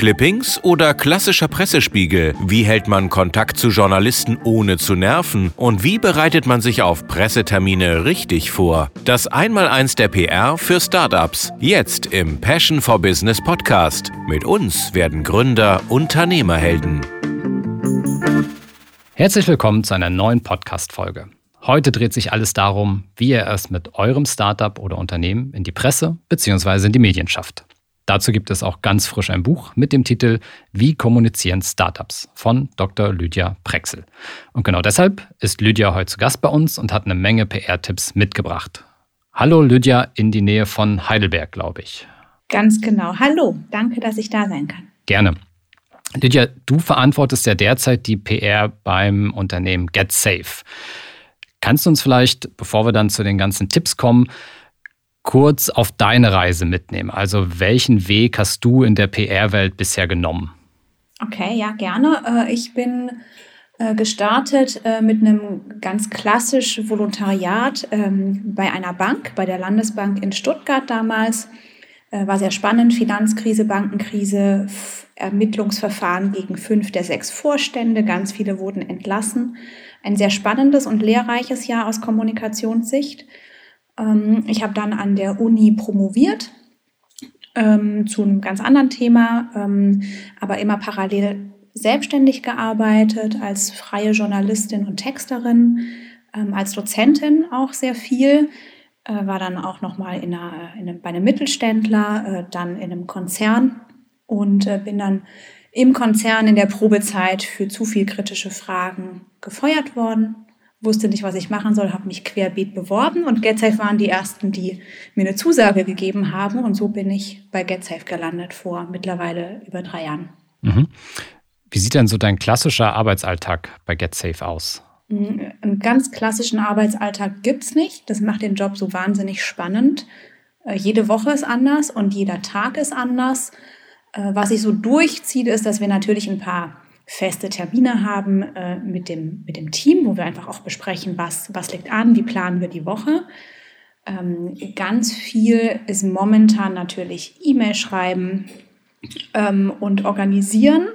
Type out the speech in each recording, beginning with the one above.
Clippings oder klassischer Pressespiegel? Wie hält man Kontakt zu Journalisten ohne zu nerven? Und wie bereitet man sich auf Pressetermine richtig vor? Das Einmaleins der PR für Startups. Jetzt im Passion for Business Podcast. Mit uns werden Gründer Unternehmerhelden. Herzlich willkommen zu einer neuen Podcast-Folge. Heute dreht sich alles darum, wie ihr es mit eurem Startup oder Unternehmen in die Presse bzw. in die Medien schafft. Dazu gibt es auch ganz frisch ein Buch mit dem Titel Wie kommunizieren Startups von Dr. Lydia Prexel. Und genau deshalb ist Lydia heute zu Gast bei uns und hat eine Menge PR-Tipps mitgebracht. Hallo Lydia in die Nähe von Heidelberg, glaube ich. Ganz genau. Hallo, danke, dass ich da sein kann. Gerne. Lydia, du verantwortest ja derzeit die PR beim Unternehmen GetSafe. Kannst du uns vielleicht, bevor wir dann zu den ganzen Tipps kommen, kurz auf deine Reise mitnehmen. Also welchen Weg hast du in der PR-Welt bisher genommen? Okay, ja, gerne. Äh, ich bin äh, gestartet äh, mit einem ganz klassisch Volontariat ähm, bei einer Bank, bei der Landesbank in Stuttgart damals. War sehr spannend, Finanzkrise, Bankenkrise, Ermittlungsverfahren gegen fünf der sechs Vorstände, ganz viele wurden entlassen. Ein sehr spannendes und lehrreiches Jahr aus Kommunikationssicht. Ähm, ich habe dann an der Uni promoviert ähm, zu einem ganz anderen Thema, ähm, aber immer parallel selbstständig gearbeitet als freie Journalistin und Texterin, ähm, als Dozentin auch sehr viel. Äh, war dann auch nochmal in einer, in einem, bei einem Mittelständler, äh, dann in einem Konzern und äh, bin dann im Konzern in der Probezeit für zu viel kritische Fragen gefeuert worden wusste nicht, was ich machen soll, habe mich querbeet beworben und GetSafe waren die ersten, die mir eine Zusage gegeben haben und so bin ich bei GetSafe gelandet vor mittlerweile über drei Jahren. Mhm. Wie sieht denn so dein klassischer Arbeitsalltag bei GetSafe aus? Mhm, einen ganz klassischen Arbeitsalltag gibt es nicht. Das macht den Job so wahnsinnig spannend. Äh, jede Woche ist anders und jeder Tag ist anders. Äh, was sich so durchzieht, ist, dass wir natürlich ein paar feste Termine haben äh, mit, dem, mit dem Team, wo wir einfach auch besprechen, was, was liegt an, wie planen wir die Woche. Ähm, ganz viel ist momentan natürlich E-Mail schreiben ähm, und organisieren.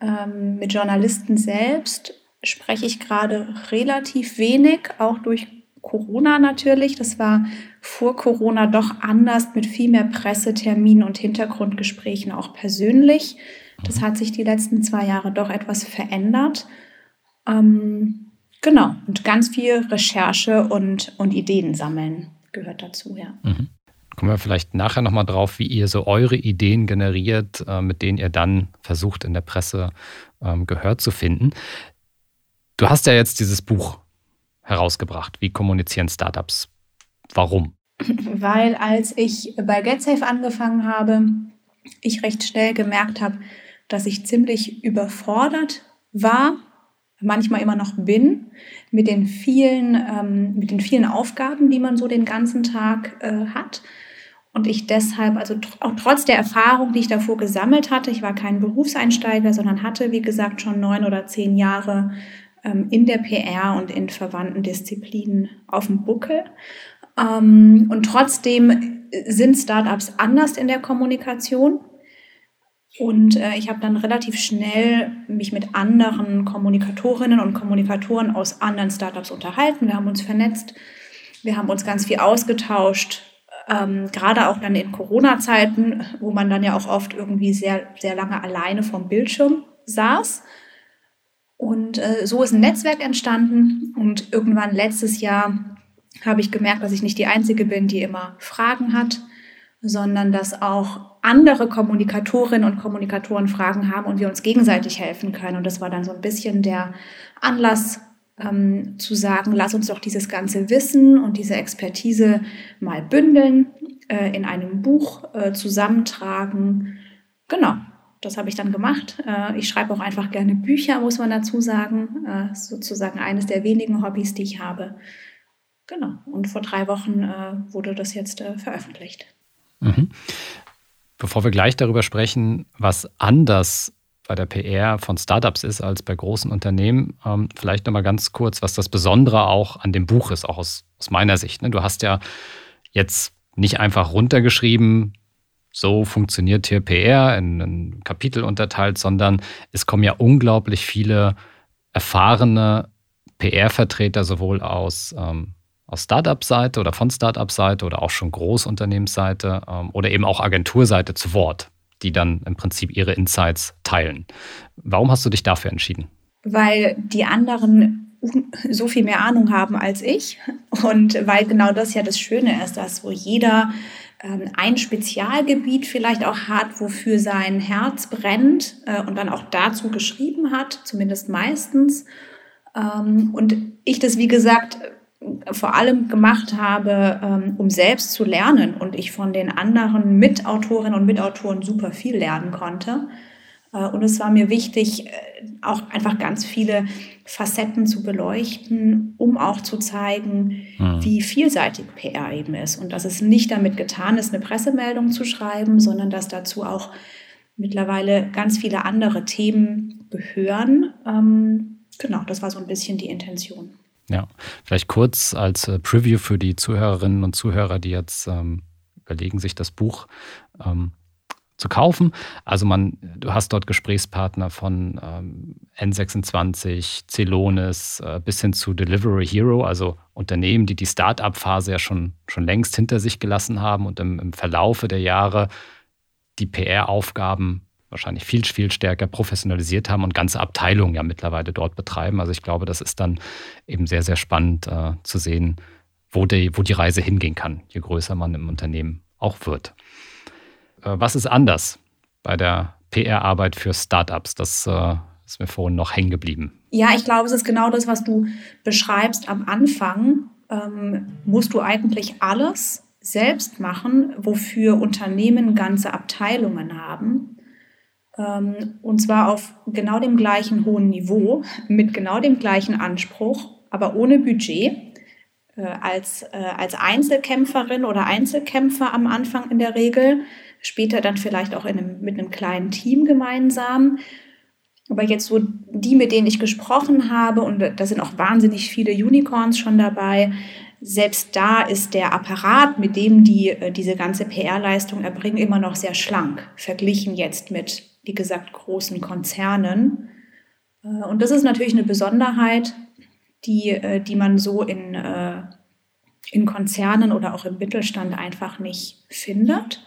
Ähm, mit Journalisten selbst spreche ich gerade relativ wenig, auch durch Corona natürlich. Das war vor Corona doch anders mit viel mehr Presseterminen und Hintergrundgesprächen auch persönlich. Das hat sich die letzten zwei Jahre doch etwas verändert. Ähm, genau, und ganz viel Recherche und, und Ideen sammeln gehört dazu, ja. Mhm. Kommen wir vielleicht nachher nochmal drauf, wie ihr so eure Ideen generiert, äh, mit denen ihr dann versucht, in der Presse ähm, Gehör zu finden. Du hast ja jetzt dieses Buch herausgebracht. Wie kommunizieren Startups? Warum? Weil als ich bei GetSafe angefangen habe, ich recht schnell gemerkt habe, dass ich ziemlich überfordert war, manchmal immer noch bin, mit den vielen, ähm, mit den vielen Aufgaben, die man so den ganzen Tag äh, hat. Und ich deshalb, also auch trotz der Erfahrung, die ich davor gesammelt hatte, ich war kein Berufseinsteiger, sondern hatte, wie gesagt, schon neun oder zehn Jahre ähm, in der PR und in verwandten Disziplinen auf dem Buckel. Ähm, und trotzdem sind Startups anders in der Kommunikation. Und äh, ich habe dann relativ schnell mich mit anderen Kommunikatorinnen und Kommunikatoren aus anderen Startups unterhalten. Wir haben uns vernetzt, wir haben uns ganz viel ausgetauscht, ähm, gerade auch dann in Corona-Zeiten, wo man dann ja auch oft irgendwie sehr, sehr lange alleine vom Bildschirm saß. Und äh, so ist ein Netzwerk entstanden. Und irgendwann letztes Jahr habe ich gemerkt, dass ich nicht die Einzige bin, die immer Fragen hat, sondern dass auch andere Kommunikatorinnen und Kommunikatoren Fragen haben und wir uns gegenseitig helfen können. Und das war dann so ein bisschen der Anlass ähm, zu sagen, lass uns doch dieses ganze Wissen und diese Expertise mal bündeln, äh, in einem Buch äh, zusammentragen. Genau, das habe ich dann gemacht. Äh, ich schreibe auch einfach gerne Bücher, muss man dazu sagen. Äh, sozusagen eines der wenigen Hobbys, die ich habe. Genau, und vor drei Wochen äh, wurde das jetzt veröffentlicht. Mhm. Bevor wir gleich darüber sprechen, was anders bei der PR von Startups ist als bei großen Unternehmen, ähm, vielleicht nochmal ganz kurz, was das Besondere auch an dem Buch ist, auch aus, aus meiner Sicht. Ne? Du hast ja jetzt nicht einfach runtergeschrieben, so funktioniert hier PR in, in Kapitel unterteilt, sondern es kommen ja unglaublich viele erfahrene PR-Vertreter sowohl aus, ähm, aus Startup-Seite oder von Startup-Seite oder auch schon Großunternehmensseite ähm, oder eben auch Agenturseite zu Wort, die dann im Prinzip ihre Insights teilen. Warum hast du dich dafür entschieden? Weil die anderen so viel mehr Ahnung haben als ich und weil genau das ja das Schöne ist, dass wo jeder ähm, ein Spezialgebiet vielleicht auch hat, wofür sein Herz brennt äh, und dann auch dazu geschrieben hat, zumindest meistens. Ähm, und ich das, wie gesagt, vor allem gemacht habe, ähm, um selbst zu lernen und ich von den anderen Mitautorinnen und Mitautoren super viel lernen konnte. Äh, und es war mir wichtig, äh, auch einfach ganz viele Facetten zu beleuchten, um auch zu zeigen, mhm. wie vielseitig PR eben ist. Und dass es nicht damit getan ist, eine Pressemeldung zu schreiben, sondern dass dazu auch mittlerweile ganz viele andere Themen gehören. Ähm, genau, das war so ein bisschen die Intention. Ja, vielleicht kurz als äh, Preview für die Zuhörerinnen und Zuhörer, die jetzt ähm, überlegen, sich das Buch ähm, zu kaufen. Also man, du hast dort Gesprächspartner von ähm, N26, Celonis äh, bis hin zu Delivery Hero, also Unternehmen, die die Start-up-Phase ja schon, schon längst hinter sich gelassen haben und im, im Verlaufe der Jahre die PR-Aufgaben wahrscheinlich viel, viel stärker professionalisiert haben und ganze Abteilungen ja mittlerweile dort betreiben. Also ich glaube, das ist dann eben sehr, sehr spannend äh, zu sehen, wo die, wo die Reise hingehen kann, je größer man im Unternehmen auch wird. Äh, was ist anders bei der PR-Arbeit für Startups? Das äh, ist mir vorhin noch hängen geblieben. Ja, ich glaube, es ist genau das, was du beschreibst. Am Anfang ähm, musst du eigentlich alles selbst machen, wofür Unternehmen ganze Abteilungen haben. Ähm, und zwar auf genau dem gleichen hohen Niveau, mit genau dem gleichen Anspruch, aber ohne Budget. Äh, als, äh, als Einzelkämpferin oder Einzelkämpfer am Anfang in der Regel später dann vielleicht auch in einem, mit einem kleinen Team gemeinsam. Aber jetzt so die, mit denen ich gesprochen habe, und da sind auch wahnsinnig viele Unicorns schon dabei, selbst da ist der Apparat, mit dem die äh, diese ganze PR-Leistung erbringen, immer noch sehr schlank, verglichen jetzt mit, wie gesagt, großen Konzernen. Äh, und das ist natürlich eine Besonderheit, die, äh, die man so in, in Konzernen oder auch im Mittelstand einfach nicht findet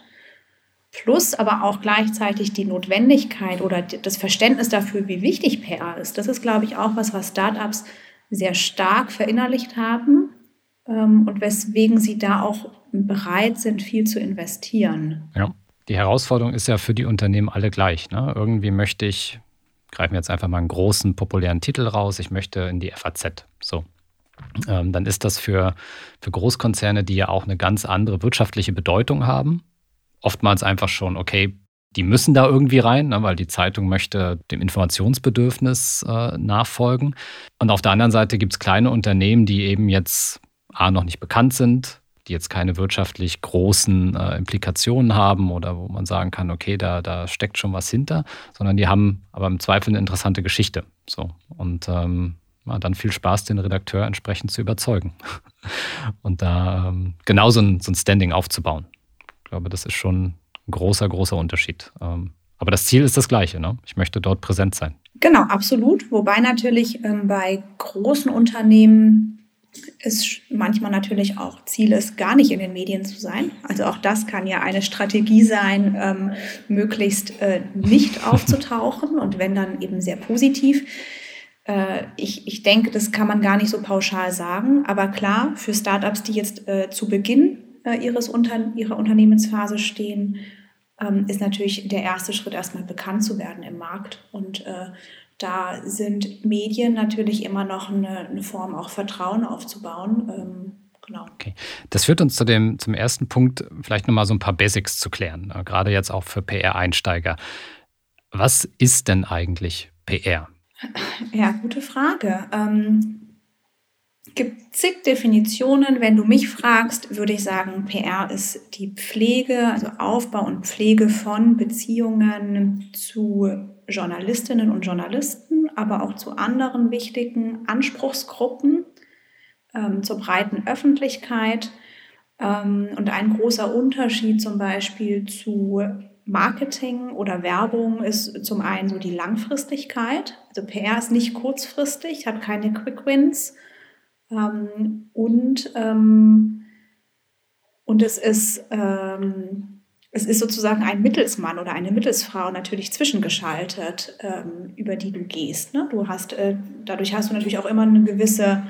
plus aber auch gleichzeitig die Notwendigkeit oder das Verständnis dafür, wie wichtig PR ist. Das ist, glaube ich, auch was, was Startups sehr stark verinnerlicht haben ähm, und weswegen sie da auch bereit sind, viel zu investieren. Ja. Die Herausforderung ist ja für die Unternehmen alle gleich. Ne? Irgendwie möchte ich, greifen wir jetzt einfach mal einen großen, populären Titel raus, ich möchte in die FAZ. So. Ähm, dann ist das für, für Großkonzerne, die ja auch eine ganz andere wirtschaftliche Bedeutung haben, oftmals einfach schon, okay, die müssen da irgendwie rein, ne, weil die Zeitung möchte dem Informationsbedürfnis äh, nachfolgen. Und auf der anderen Seite gibt es kleine Unternehmen, die eben jetzt A noch nicht bekannt sind, die jetzt keine wirtschaftlich großen äh, Implikationen haben oder wo man sagen kann, okay, da, da steckt schon was hinter, sondern die haben aber im Zweifel eine interessante Geschichte. So. Und ähm, dann viel Spaß, den Redakteur entsprechend zu überzeugen. Und da ähm, genau so ein, so ein Standing aufzubauen. Ich glaube, das ist schon ein großer, großer Unterschied. Ähm, aber das Ziel ist das gleiche. Ne? Ich möchte dort präsent sein. Genau, absolut. Wobei natürlich ähm, bei großen Unternehmen es manchmal natürlich auch Ziel ist, gar nicht in den Medien zu sein. Also auch das kann ja eine Strategie sein, ähm, möglichst äh, nicht aufzutauchen und wenn dann eben sehr positiv. Äh, ich, ich denke, das kann man gar nicht so pauschal sagen. Aber klar, für Startups, die jetzt äh, zu Beginn äh, ihres Unter ihrer Unternehmensphase stehen, ähm, ist natürlich der erste Schritt, erstmal bekannt zu werden im Markt. Und äh, da sind Medien natürlich immer noch eine, eine Form, auch Vertrauen aufzubauen. Ähm, genau. Okay. Das führt uns zu dem, zum ersten Punkt, vielleicht nochmal so ein paar Basics zu klären, äh, gerade jetzt auch für PR-Einsteiger. Was ist denn eigentlich PR? Ja, gute Frage. Ähm, gibt zig Definitionen. Wenn du mich fragst, würde ich sagen, PR ist die Pflege, also Aufbau und Pflege von Beziehungen zu Journalistinnen und Journalisten, aber auch zu anderen wichtigen Anspruchsgruppen, ähm, zur breiten Öffentlichkeit Ähm, und ein großer Unterschied zum Beispiel zu Marketing oder Werbung ist zum einen so die Langfristigkeit. Also PR ist nicht kurzfristig, hat keine Quick Wins. Ähm, und, ähm, und es ist, ähm, es ist sozusagen ein Mittelsmann oder eine Mittelsfrau natürlich zwischengeschaltet, ähm, über die du gehst. Ne? Du hast, äh, dadurch hast du natürlich auch immer eine gewisse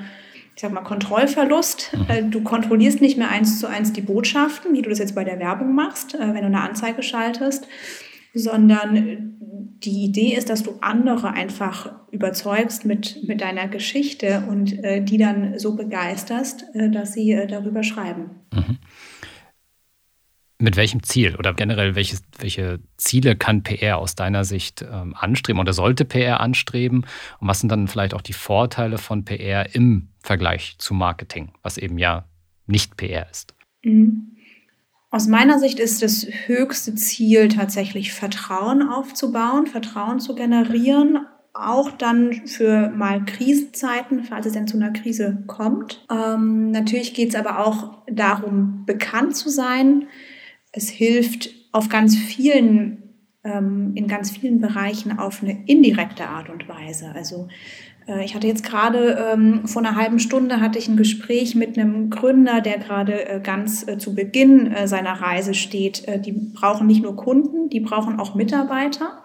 ich sag mal, Kontrollverlust. Mhm. Äh, du kontrollierst nicht mehr eins zu eins die Botschaften, wie du das jetzt bei der Werbung machst, äh, wenn du eine Anzeige schaltest, sondern die Idee ist, dass du andere einfach überzeugst mit, mit deiner Geschichte und äh, die dann so begeisterst, äh, dass sie äh, darüber schreiben. Mhm. Mit welchem Ziel oder generell welches, welche Ziele kann PR aus deiner Sicht ähm, anstreben oder sollte PR anstreben? Und was sind dann vielleicht auch die Vorteile von PR im Vergleich zu Marketing, was eben ja nicht PR ist? Mhm. Aus meiner Sicht ist das höchste Ziel tatsächlich Vertrauen aufzubauen, Vertrauen zu generieren, auch dann für mal Krisenzeiten, falls es denn zu einer Krise kommt. Ähm, natürlich geht es aber auch darum, bekannt zu sein, es hilft auf ganz vielen, ähm, in ganz vielen Bereichen auf eine indirekte Art und Weise. Also äh, ich hatte jetzt gerade ähm, vor einer halben Stunde hatte ich ein Gespräch mit einem Gründer, der gerade äh, ganz äh, zu Beginn äh, seiner Reise steht. Äh, die brauchen nicht nur Kunden, die brauchen auch Mitarbeiter.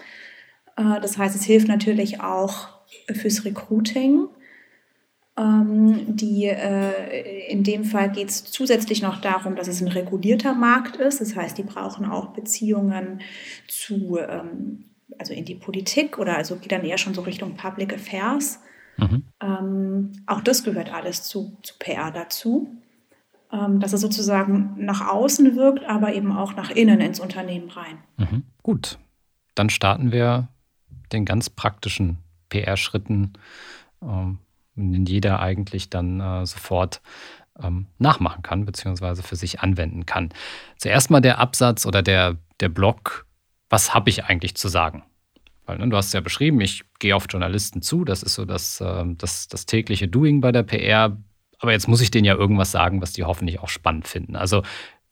Äh, das heißt, es hilft natürlich auch fürs Recruiting. Ähm, die, äh, in dem Fall geht es zusätzlich noch darum, dass es ein regulierter Markt ist. Das heißt, die brauchen auch Beziehungen zu, ähm, also in die Politik oder also geht dann eher schon so Richtung Public Affairs. Mhm. Ähm, auch das gehört alles zu, zu PR dazu, ähm, dass es sozusagen nach außen wirkt, aber eben auch nach innen ins Unternehmen rein. Mhm. Gut, dann starten wir den ganz praktischen PR-Schritten. Den jeder eigentlich dann äh, sofort ähm, nachmachen kann, beziehungsweise für sich anwenden kann. Zuerst mal der Absatz oder der, der Blog, was habe ich eigentlich zu sagen? Weil ne, du hast ja beschrieben, ich gehe auf Journalisten zu, das ist so das, äh, das, das tägliche Doing bei der PR. Aber jetzt muss ich denen ja irgendwas sagen, was die hoffentlich auch spannend finden. Also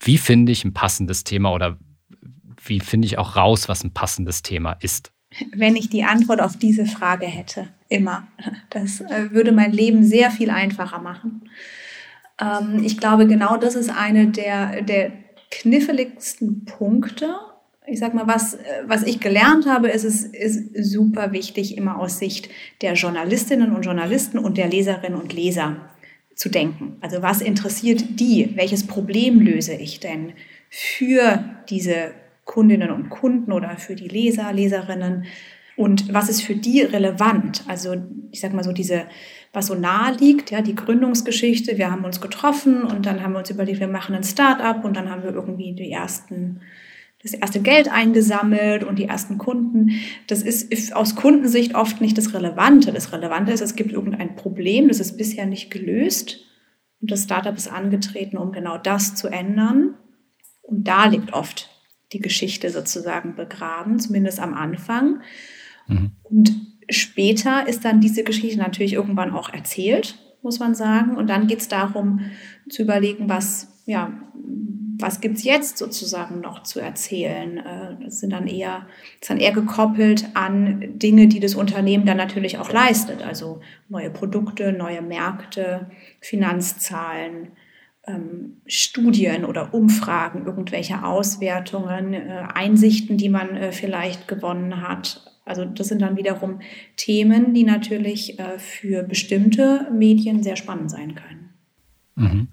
wie finde ich ein passendes Thema oder wie finde ich auch raus, was ein passendes Thema ist? Wenn ich die Antwort auf diese Frage hätte. Immer. Das äh, würde mein Leben sehr viel einfacher machen. Ähm, ich glaube, genau das ist eine der, der kniffligsten Punkte. Ich sag mal, was, was ich gelernt habe, ist es ist super wichtig, immer aus Sicht der Journalistinnen und Journalisten und der Leserinnen und Leser zu denken. Also was interessiert die? Welches Problem löse ich denn für diese Kundinnen und Kunden oder für die Leser, Leserinnen und was ist für die relevant? Also ich sage mal so diese, was so nahe liegt, ja, die Gründungsgeschichte, wir haben uns getroffen und dann haben wir uns überlegt, wir machen ein Start-up und dann haben wir irgendwie die ersten das erste Geld eingesammelt und die ersten Kunden. Das ist aus Kundensicht oft nicht das Relevante. Das Relevante ist, es gibt irgendein Problem, das ist bisher nicht gelöst und das Startup ist angetreten, um genau das zu ändern. Und da liegt oft die Geschichte sozusagen begraben, zumindest am Anfang. Mhm. Und später ist dann diese Geschichte natürlich irgendwann auch erzählt, muss man sagen. Und dann geht es darum zu überlegen, was, ja, was gibt es jetzt sozusagen noch zu erzählen? Äh, das sind dann eher, ist dann eher gekoppelt an Dinge, die das Unternehmen dann natürlich auch leistet. Also neue Produkte, neue Märkte, Finanzzahlen, Studien oder Umfragen, irgendwelche Auswertungen, äh, Einsichten, die man äh, vielleicht gewonnen hat. Also das sind dann wiederum Themen, die natürlich äh, für bestimmte Medien sehr spannend sein können. Mhm.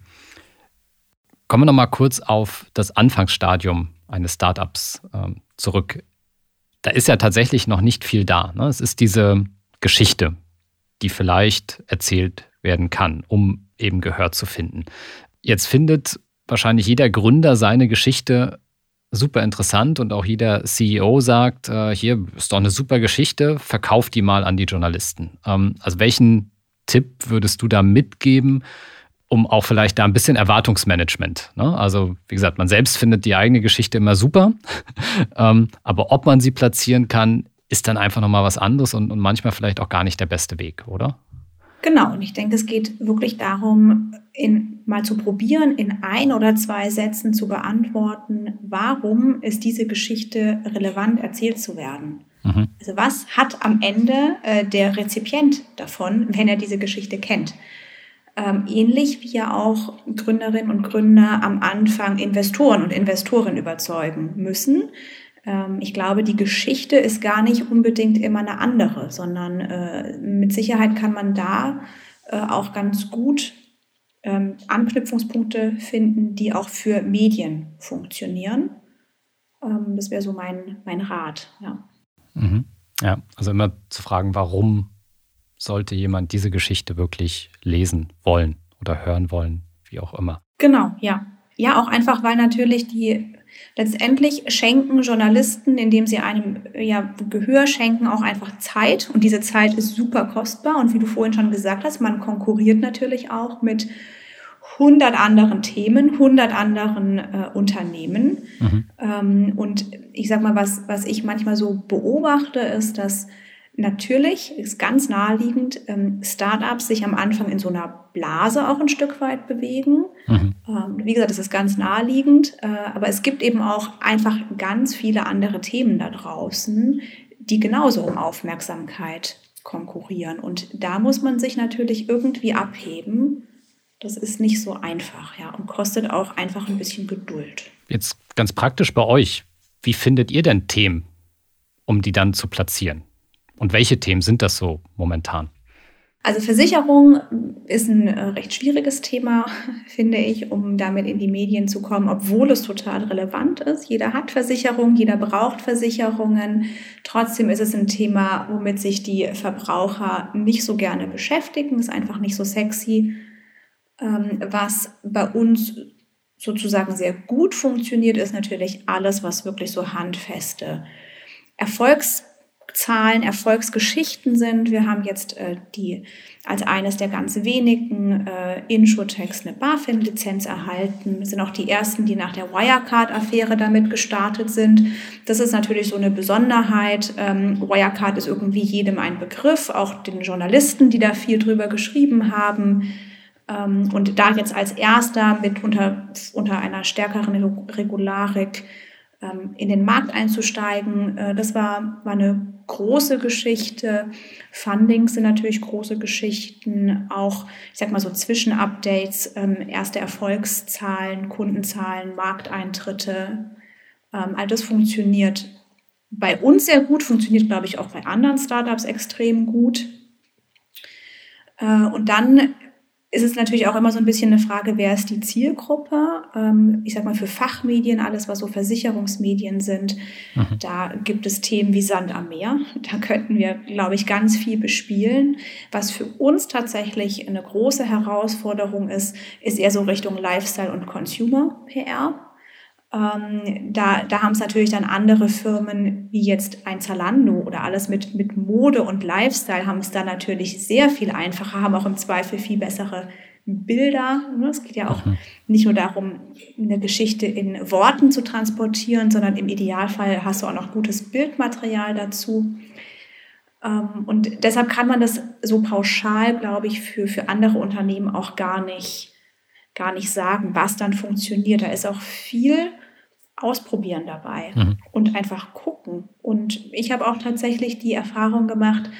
Kommen wir noch mal kurz auf das Anfangsstadium eines Startups ähm, zurück. Da ist ja tatsächlich noch nicht viel da. Ne? Es ist diese Geschichte, die vielleicht erzählt werden kann, um eben Gehör zu finden. Jetzt findet wahrscheinlich jeder Gründer seine Geschichte super interessant und auch jeder CEO sagt, äh, hier ist doch eine super Geschichte, verkauf die mal an die Journalisten. Ähm, also welchen Tipp würdest du da mitgeben, um auch vielleicht da ein bisschen Erwartungsmanagement? Ne? Also wie gesagt, man selbst findet die eigene Geschichte immer super, ähm, aber ob man sie platzieren kann, ist dann einfach nochmal was anderes und, und manchmal vielleicht auch gar nicht der beste Weg, oder? Genau, und ich denke, es geht wirklich darum, in, mal zu probieren, in ein oder zwei Sätzen zu beantworten, warum ist diese Geschichte relevant erzählt zu werden. Mhm. Also was hat am Ende äh, der Rezipient davon, wenn er diese Geschichte kennt? Ähm, ähnlich wie ja auch Gründerinnen und Gründer am Anfang Investoren und Investoren überzeugen müssen. Ähm, ich glaube, die Geschichte ist gar nicht unbedingt immer eine andere, sondern äh, mit Sicherheit kann man da äh, auch ganz gut ähm, Anknüpfungspunkte finden, die auch für Medien funktionieren. Ähm, das wäre so mein, mein Rat. Ja. Mhm. ja, also immer zu fragen, warum sollte jemand diese Geschichte wirklich lesen wollen oder hören wollen, wie auch immer. Genau, ja. Ja, auch einfach, weil natürlich die letztendlich schenken Journalisten, indem sie einem ja, Gehör schenken, auch einfach Zeit. Und diese Zeit ist super kostbar. Und wie du vorhin schon gesagt hast, man konkurriert natürlich auch mit 100 anderen Themen, 100 anderen äh, Unternehmen. Mhm. Ähm, und ich sag mal, was, was ich manchmal so beobachte, ist, dass Natürlich ist ganz naheliegend, ähm, Startups sich am Anfang in so einer Blase auch ein Stück weit bewegen. Mhm. Ähm, wie gesagt, es ist ganz naheliegend, äh, aber es gibt eben auch einfach ganz viele andere Themen da draußen, die genauso um Aufmerksamkeit konkurrieren. Und da muss man sich natürlich irgendwie abheben. Das ist nicht so einfach, ja, und kostet auch einfach ein bisschen Geduld. Jetzt ganz praktisch bei euch. Wie findet ihr denn Themen, um die dann zu platzieren? Und welche Themen sind das so momentan? Also Versicherung ist ein äh, recht schwieriges Thema, finde ich, um damit in die Medien zu kommen, obwohl es total relevant ist. Jeder hat Versicherung, jeder braucht Versicherungen. Trotzdem ist es ein Thema, womit sich die Verbraucher nicht so gerne beschäftigen, ist einfach nicht so sexy. Ähm, was bei uns sozusagen sehr gut funktioniert, ist natürlich alles, was wirklich so handfeste Erfolgs Zahlen, Erfolgsgeschichten sind. Wir haben jetzt äh, die als eines der ganz wenigen äh, Insurtechs eine BaFin-Lizenz erhalten. Wir sind auch die ersten, die nach der Wirecard-Affäre damit gestartet sind. Das ist natürlich so eine Besonderheit. Ähm, Wirecard ist irgendwie jedem ein Begriff, auch den Journalisten, die da viel drüber geschrieben haben. Ähm, und da jetzt als erster mit unter, unter einer stärkeren Regularik in den Markt einzusteigen, äh, das war, war eine große Geschichte. Fundings sind natürlich große Geschichten. Auch, ich sag mal so Zwischenupdates, ähm, erste Erfolgszahlen, Kundenzahlen, Markteintritte. Ähm, all das funktioniert bei uns sehr gut, funktioniert, glaube ich, auch bei anderen Startups extrem gut. Äh, und dann ist es natürlich auch immer so ein bisschen eine Frage, wer ist die Zielgruppe? Ähm, ich sag mal, für Fachmedien, alles, was so Versicherungsmedien sind, mhm. da gibt es Themen wie Sand am Meer. Da könnten wir, glaube ich, ganz viel bespielen. Was für uns tatsächlich eine große Herausforderung ist, ist eher so Richtung Lifestyle und Consumer PR. Ähm, da, da haben es natürlich dann andere Firmen wie jetzt ein Zalando oder alles mit, mit Mode und Lifestyle haben es da natürlich sehr viel einfacher, haben auch im Zweifel viel bessere Bilder. Ne? Es geht ja auch mhm. nicht nur darum, eine Geschichte in Worten zu transportieren, sondern im Idealfall hast du auch noch gutes Bildmaterial dazu. Ähm, und deshalb kann man das so pauschal, glaube ich, für, für andere Unternehmen auch gar nicht gar nicht sagen, was dann funktioniert. Da ist auch viel Ausprobieren dabei mhm. und einfach gucken. Und ich habe auch tatsächlich die Erfahrung gemacht,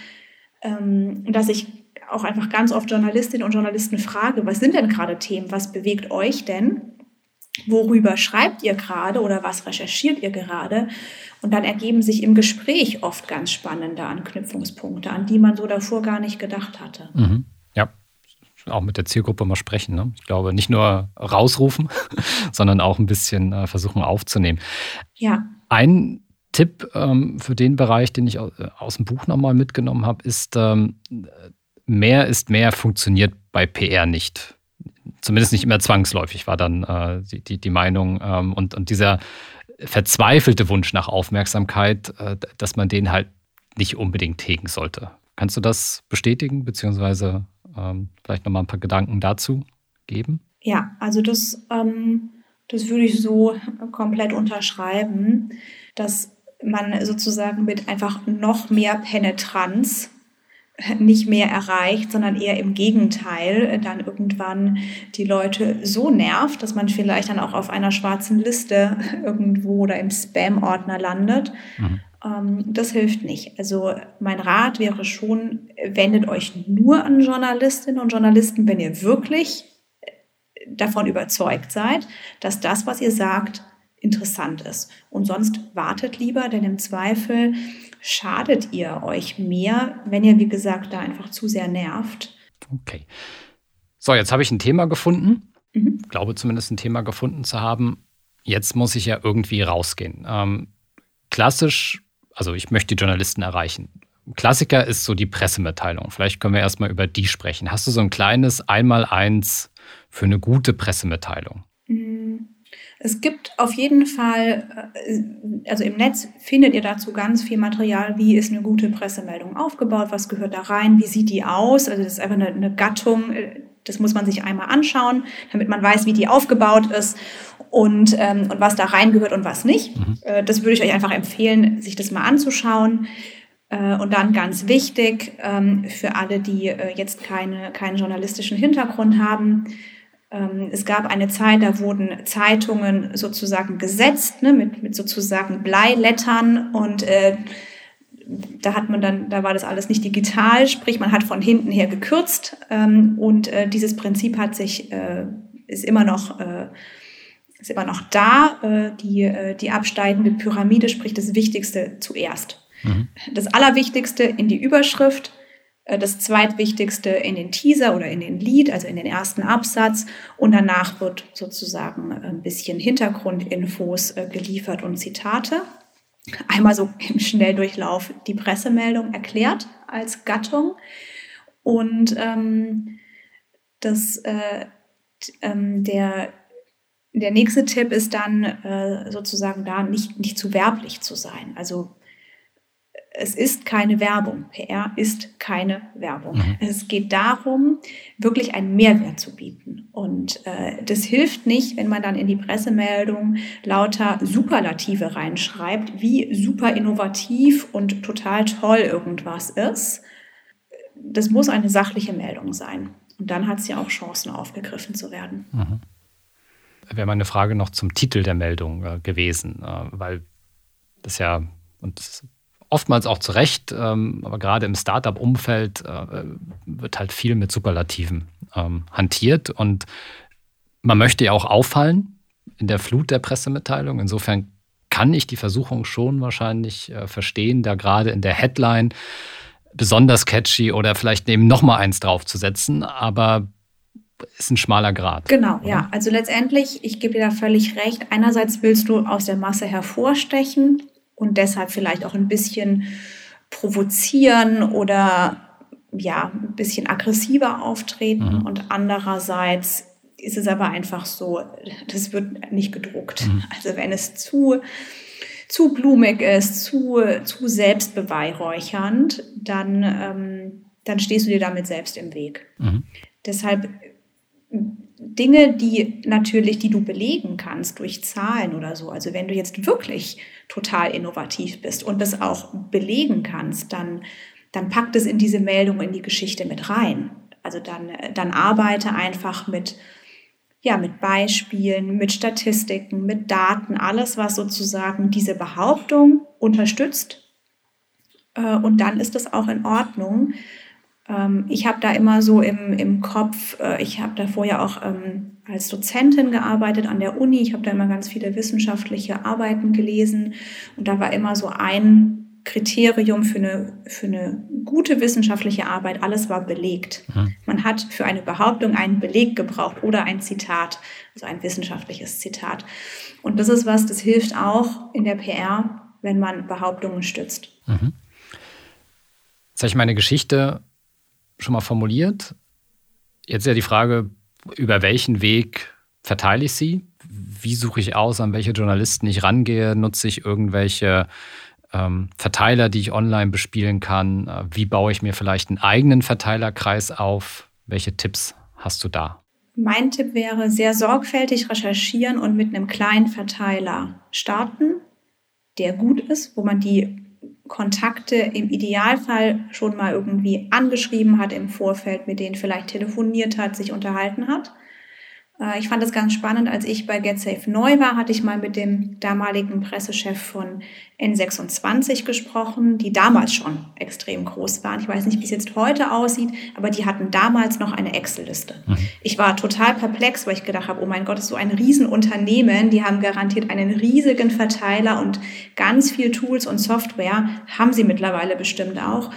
ähm, dass ich auch einfach ganz oft Journalistinnen und Journalisten frage, was sind denn gerade Themen, was bewegt euch denn? Worüber schreibt ihr gerade oder was recherchiert ihr gerade? Und dann ergeben sich im Gespräch oft ganz spannende Anknüpfungspunkte, an die man so davor gar nicht gedacht hatte. Mhm auch mit der Zielgruppe mal sprechen. Ne? Ich glaube, nicht nur rausrufen, sondern auch ein bisschen äh, versuchen aufzunehmen. Ja. Ein Tipp ähm, für den Bereich, den ich aus, äh, aus dem Buch nochmal mitgenommen habe, ist, ähm, mehr ist mehr funktioniert bei PR nicht. Zumindest nicht immer zwangsläufig war dann äh, die, die, die, Meinung. Ähm, und, und dieser verzweifelte Wunsch nach Aufmerksamkeit, äh, dass man den halt nicht unbedingt hegen sollte. Kannst du das bestätigen, beziehungsweise ähm, vielleicht nochmal ein paar Gedanken dazu geben? Ja, also das, ähm, das würde ich so komplett unterschreiben, dass man sozusagen mit einfach noch mehr Penetranz nicht mehr erreicht, sondern eher im Gegenteil dann irgendwann die Leute so nervt, dass man vielleicht dann auch auf einer schwarzen Liste irgendwo oder im Spam-Ordner landet. Mhm. Ähm, das hilft nicht. Also mein Rat wäre schon, wendet euch nur an Journalistinnen und Journalisten, wenn ihr wirklich davon überzeugt seid, dass das, was ihr sagt, interessant ist. Und sonst wartet lieber, denn im Zweifel schadet ihr euch mehr, wenn ihr, wie gesagt, da einfach zu sehr nervt. Okay. So, jetzt habe ich ein Thema gefunden. Mhm. Glaube zumindest ein Thema gefunden zu haben. Jetzt muss ich ja irgendwie rausgehen. Ähm, klassisch, also ich möchte die Journalisten erreichen. Klassiker ist so die Pressemitteilung. Vielleicht können wir erstmal über die sprechen. Hast du so ein kleines Einmaleins für eine gute Pressemitteilung? Es gibt auf jeden Fall, äh, also im Netz findet ihr dazu ganz viel Material, wie ist eine gute Pressemeldung aufgebaut, was gehört da rein, wie sieht die aus. Also das ist einfach eine, eine Gattung, äh, das muss man sich einmal anschauen, damit man weiß, wie die aufgebaut ist und, ähm, und was da reingehört und was nicht. Mhm. Äh, das würde ich euch einfach empfehlen, sich das mal anzuschauen. Äh, und dann ganz wichtig ähm, für alle, die äh, jetzt keine, keinen journalistischen Hintergrund haben, es gab eine Zeit, da wurden Zeitungen sozusagen gesetzt, ne, mit, mit sozusagen Bleilettern und äh, da hat man dann, da war das alles nicht digital, sprich man hat von hinten her gekürzt ähm, und äh, dieses Prinzip hat sich, äh, ist immer noch, äh, ist immer noch da, äh, die, äh, die absteigende Pyramide, sprich das Wichtigste zuerst. Mhm. Das Allerwichtigste in die Überschrift, das zweitwichtigste in den Teaser oder in den Lied, also in den ersten Absatz. Und danach wird sozusagen ein bisschen Hintergrundinfos äh, geliefert und Zitate. Einmal so im Schnelldurchlauf die Pressemeldung erklärt als Gattung. Und ähm, das, äh, ähm, der, der nächste Tipp ist dann äh, sozusagen da nicht, nicht zu werblich zu sein. Also es ist keine Werbung. PR ist keine Werbung. Mhm. Es geht darum, wirklich einen Mehrwert zu bieten. Und äh, das hilft nicht, wenn man dann in die Pressemeldung lauter Superlative reinschreibt, wie super innovativ und total toll irgendwas ist. Das muss eine sachliche Meldung sein. Und dann hat ja auch Chancen, aufgegriffen zu werden. Mhm. Wäre meine Frage noch zum Titel der Meldung äh, gewesen, äh, weil das ja, und das oftmals auch zu Recht, ähm, aber gerade im Startup-Umfeld äh, wird halt viel mit Superlativen ähm, hantiert und man möchte ja auch auffallen in der Flut der Pressemitteilung. Insofern kann ich die Versuchung schon wahrscheinlich äh, verstehen, da gerade in der Headline besonders catchy oder vielleicht neben noch mal eins draufzusetzen, aber ist ein schmaler Grad. Genau, oder? ja. Also letztendlich, ich gebe dir da völlig recht. Einerseits willst du aus der Masse hervorstechen, und deshalb vielleicht auch ein bisschen provozieren oder ja, ein bisschen aggressiver auftreten. Mhm. Und andererseits ist es aber einfach so, das wird nicht gedruckt. Mhm. Also wenn es zu, zu blumig ist, zu, zu selbstbeweihräuchernd, dann, ähm, dann stehst du dir damit selbst im Weg. Mhm. Deshalb Dinge, die natürlich, die du belegen kannst durch Zahlen oder so. Also wenn du jetzt wirklich total innovativ bist und das auch belegen kannst, dann, dann pack das in diese Meldung, in die Geschichte mit rein. Also dann, dann arbeite einfach mit, ja, mit Beispielen, mit Statistiken, mit Daten, alles, was sozusagen diese Behauptung unterstützt. Äh, und dann ist das auch in Ordnung. Ähm, ich habe da immer so im, im Kopf, äh, ich habe da vorher auch ähm, als Dozentin gearbeitet an der Uni. Ich habe da immer ganz viele wissenschaftliche Arbeiten gelesen und da war immer so ein Kriterium für eine, für eine gute wissenschaftliche Arbeit, alles war belegt. Mhm. Man hat für eine Behauptung einen Beleg gebraucht oder ein Zitat, also ein wissenschaftliches Zitat. Und das ist was, das hilft auch in der PR, wenn man Behauptungen stützt. Mhm. Jetzt habe ich meine Geschichte schon mal formuliert. Jetzt ist ja die Frage, über welchen Weg verteile ich sie? Wie suche ich aus, an welche Journalisten ich rangehe? Nutze ich irgendwelche ähm, Verteiler, die ich online bespielen kann? Äh, wie baue ich mir vielleicht einen eigenen Verteilerkreis auf? Welche Tipps hast du da? Mein Tipp wäre, sehr sorgfältig recherchieren und mit einem kleinen Verteiler starten, der gut ist, wo man die Kontakte im Idealfall schon mal irgendwie angeschrieben hat im Vorfeld, mit denen vielleicht telefoniert hat, sich unterhalten hat. Äh, ich fand das ganz spannend, als ich bei GetSafe neu war, hatte ich mal mit dem damaligen Pressechef von N26 gesprochen, die damals schon extrem groß waren. Ich weiß nicht, wie es jetzt heute aussieht, aber die hatten damals noch eine Excel-Liste. Mhm. Ich war total perplex, weil ich gedacht habe, oh mein Gott, das ist so ein Riesenunternehmen, die haben garantiert einen riesigen Verteiler und ganz viel Tools und Software, haben sie mittlerweile bestimmt auch.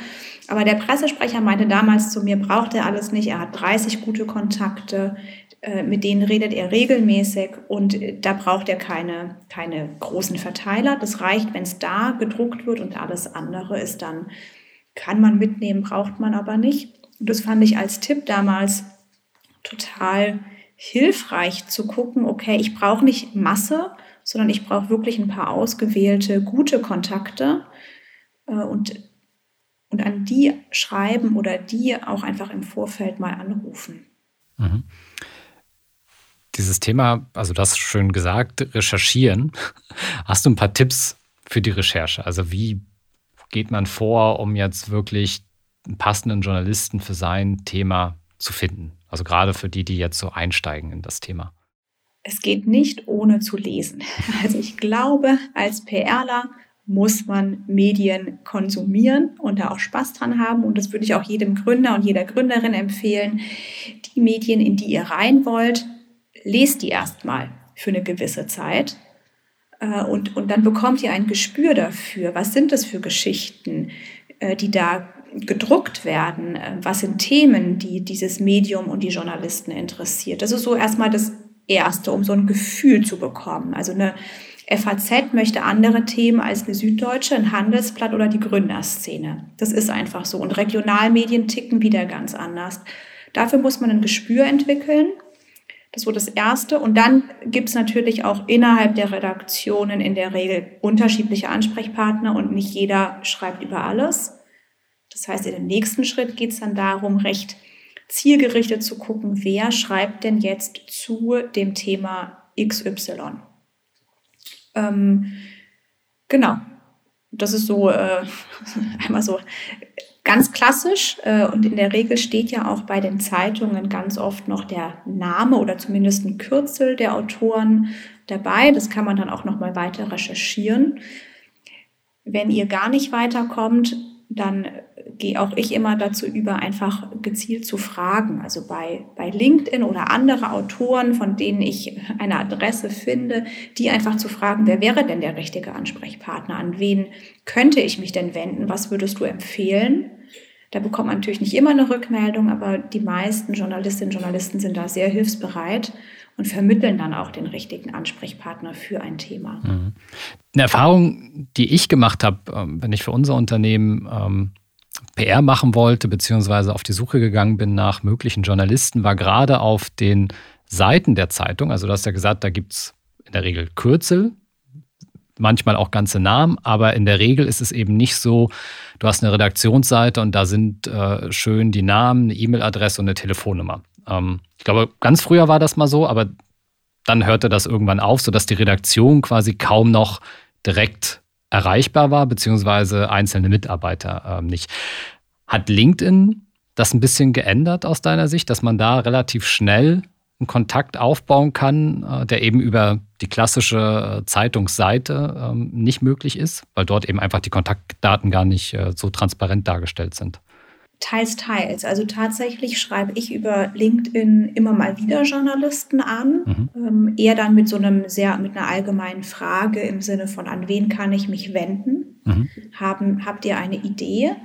Aber der Pressesprecher meinte damals zu mir, braucht er alles nicht. Er hat 30 gute Kontakte. Äh, mit denen redet er regelmäßig und äh, da braucht er keine, keine großen Verteiler. Das reicht, wenn es da gedruckt wird und alles andere ist dann, kann man mitnehmen, braucht man aber nicht. Und das fand ich als Tipp damals total hilfreich zu gucken, okay, ich brauche nicht Masse, sondern ich brauche wirklich ein paar ausgewählte, gute Kontakte äh, und, und an die schreiben oder die auch einfach im Vorfeld mal anrufen. Mhm dieses Thema, also das schön gesagt, recherchieren. Hast du ein paar Tipps für die Recherche? Also wie geht man vor, um jetzt wirklich einen passenden Journalisten für sein Thema zu finden? Also gerade für die, die jetzt so einsteigen in das Thema. Es geht nicht ohne zu lesen. Also ich glaube, als PRler muss man Medien konsumieren und da auch Spaß dran haben. Und das würde ich auch jedem Gründer und jeder Gründerin empfehlen. Die Medien, in die ihr rein wollt, lest die erstmal für eine gewisse Zeit. Äh, und, und dann bekommt ihr ein Gespür dafür, was sind das für Geschichten, äh, die da gedruckt werden, äh, was sind Themen, die dieses Medium und die Journalisten interessiert. Das ist so erstmal das Erste, um so ein Gefühl zu bekommen. Also eine FAZ möchte andere Themen als eine Süddeutsche, ein Handelsblatt oder die Gründerszene. Das ist einfach so. Und Regionalmedien ticken wieder ganz anders. Dafür muss man ein Gespür entwickeln das wurde das Erste. Und dann gibt es natürlich auch innerhalb der Redaktionen in der Regel unterschiedliche Ansprechpartner und nicht jeder schreibt über alles. Das heißt, in dem nächsten Schritt geht es dann darum, recht zielgerichtet zu gucken, wer schreibt denn jetzt zu dem Thema XY. Ähm, genau. Das ist so äh, einmal so Ganz klassisch äh, und in der Regel steht ja auch bei den Zeitungen ganz oft noch der Name oder zumindest ein Kürzel der Autoren dabei. Das kann man dann auch noch mal weiter recherchieren. Wenn ihr gar nicht weiterkommt, dann gehe auch ich immer dazu über, einfach gezielt zu fragen. Also bei, bei LinkedIn oder andere Autoren, von denen ich eine Adresse finde, die einfach zu fragen, wer wäre denn der richtige Ansprechpartner? An wen könnte ich mich denn wenden? Was würdest du empfehlen? Da bekommt man natürlich nicht immer eine Rückmeldung, aber die meisten Journalistinnen und Journalisten sind da sehr hilfsbereit und vermitteln dann auch den richtigen Ansprechpartner für ein Thema. Mhm. Eine Erfahrung, die ich gemacht habe, ähm, wenn ich für unser Unternehmen ähm, PR machen wollte, beziehungsweise auf die Suche gegangen bin nach möglichen Journalisten, war gerade auf den Seiten der Zeitung, also du hast ja gesagt, da gibt es in der Regel Kürzel, manchmal auch ganze Namen, aber in der Regel ist es eben nicht so, du hast eine Redaktionsseite und da sind äh, schön die Namen, eine E-Mail-Adresse und eine Telefonnummer. Ähm, ich glaube, ganz früher war das mal so, aber dann hörte das irgendwann auf, sodass die Redaktion quasi kaum noch direkt erreichbar war, beziehungsweise einzelne Mitarbeiter äh, nicht. Hat LinkedIn das ein bisschen geändert aus deiner Sicht, dass man da relativ schnell einen Kontakt aufbauen kann, äh, der eben über die klassische äh, Zeitungsseite ähm, nicht möglich ist, weil dort eben einfach die Kontaktdaten gar nicht äh, so transparent dargestellt sind? Teils, teils. Also tatsächlich schreibe ich über LinkedIn immer mal wieder Journalisten an, mhm. ähm, eher dann mit so einem sehr, mit einer allgemeinen Frage im Sinne von, an wen kann ich mich wenden? Mhm. Haben, habt ihr eine Idee?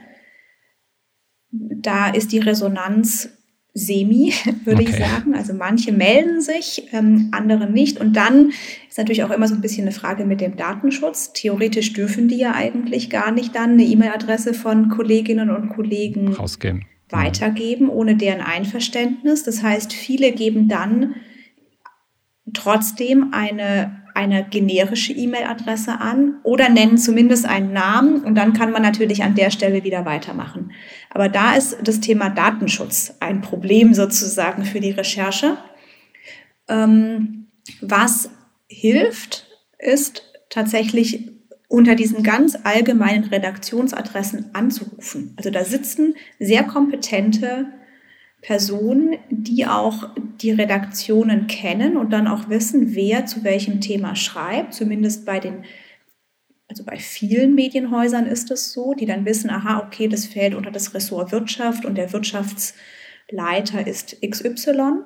Da ist die Resonanz semi, würde okay. ich sagen. Also manche melden sich, ähm, andere nicht. Und dann ist natürlich auch immer so ein bisschen eine Frage mit dem Datenschutz. Theoretisch dürfen die ja eigentlich gar nicht dann eine E-Mail-Adresse von Kolleginnen und Kollegen Rausgeben. weitergeben, ohne deren Einverständnis. Das heißt, viele geben dann trotzdem eine eine generische E-Mail-Adresse an oder nennen zumindest einen Namen und dann kann man natürlich an der Stelle wieder weitermachen. Aber da ist das Thema Datenschutz ein Problem sozusagen für die Recherche. Ähm, was hilft, ist tatsächlich unter diesen ganz allgemeinen Redaktionsadressen anzurufen. Also da sitzen sehr kompetente Personen, die auch die Redaktionen kennen und dann auch wissen, wer zu welchem Thema schreibt. Zumindest bei den, also bei vielen Medienhäusern ist es so, die dann wissen, aha, okay, das fällt unter das Ressort Wirtschaft und der Wirtschaftsleiter ist XY.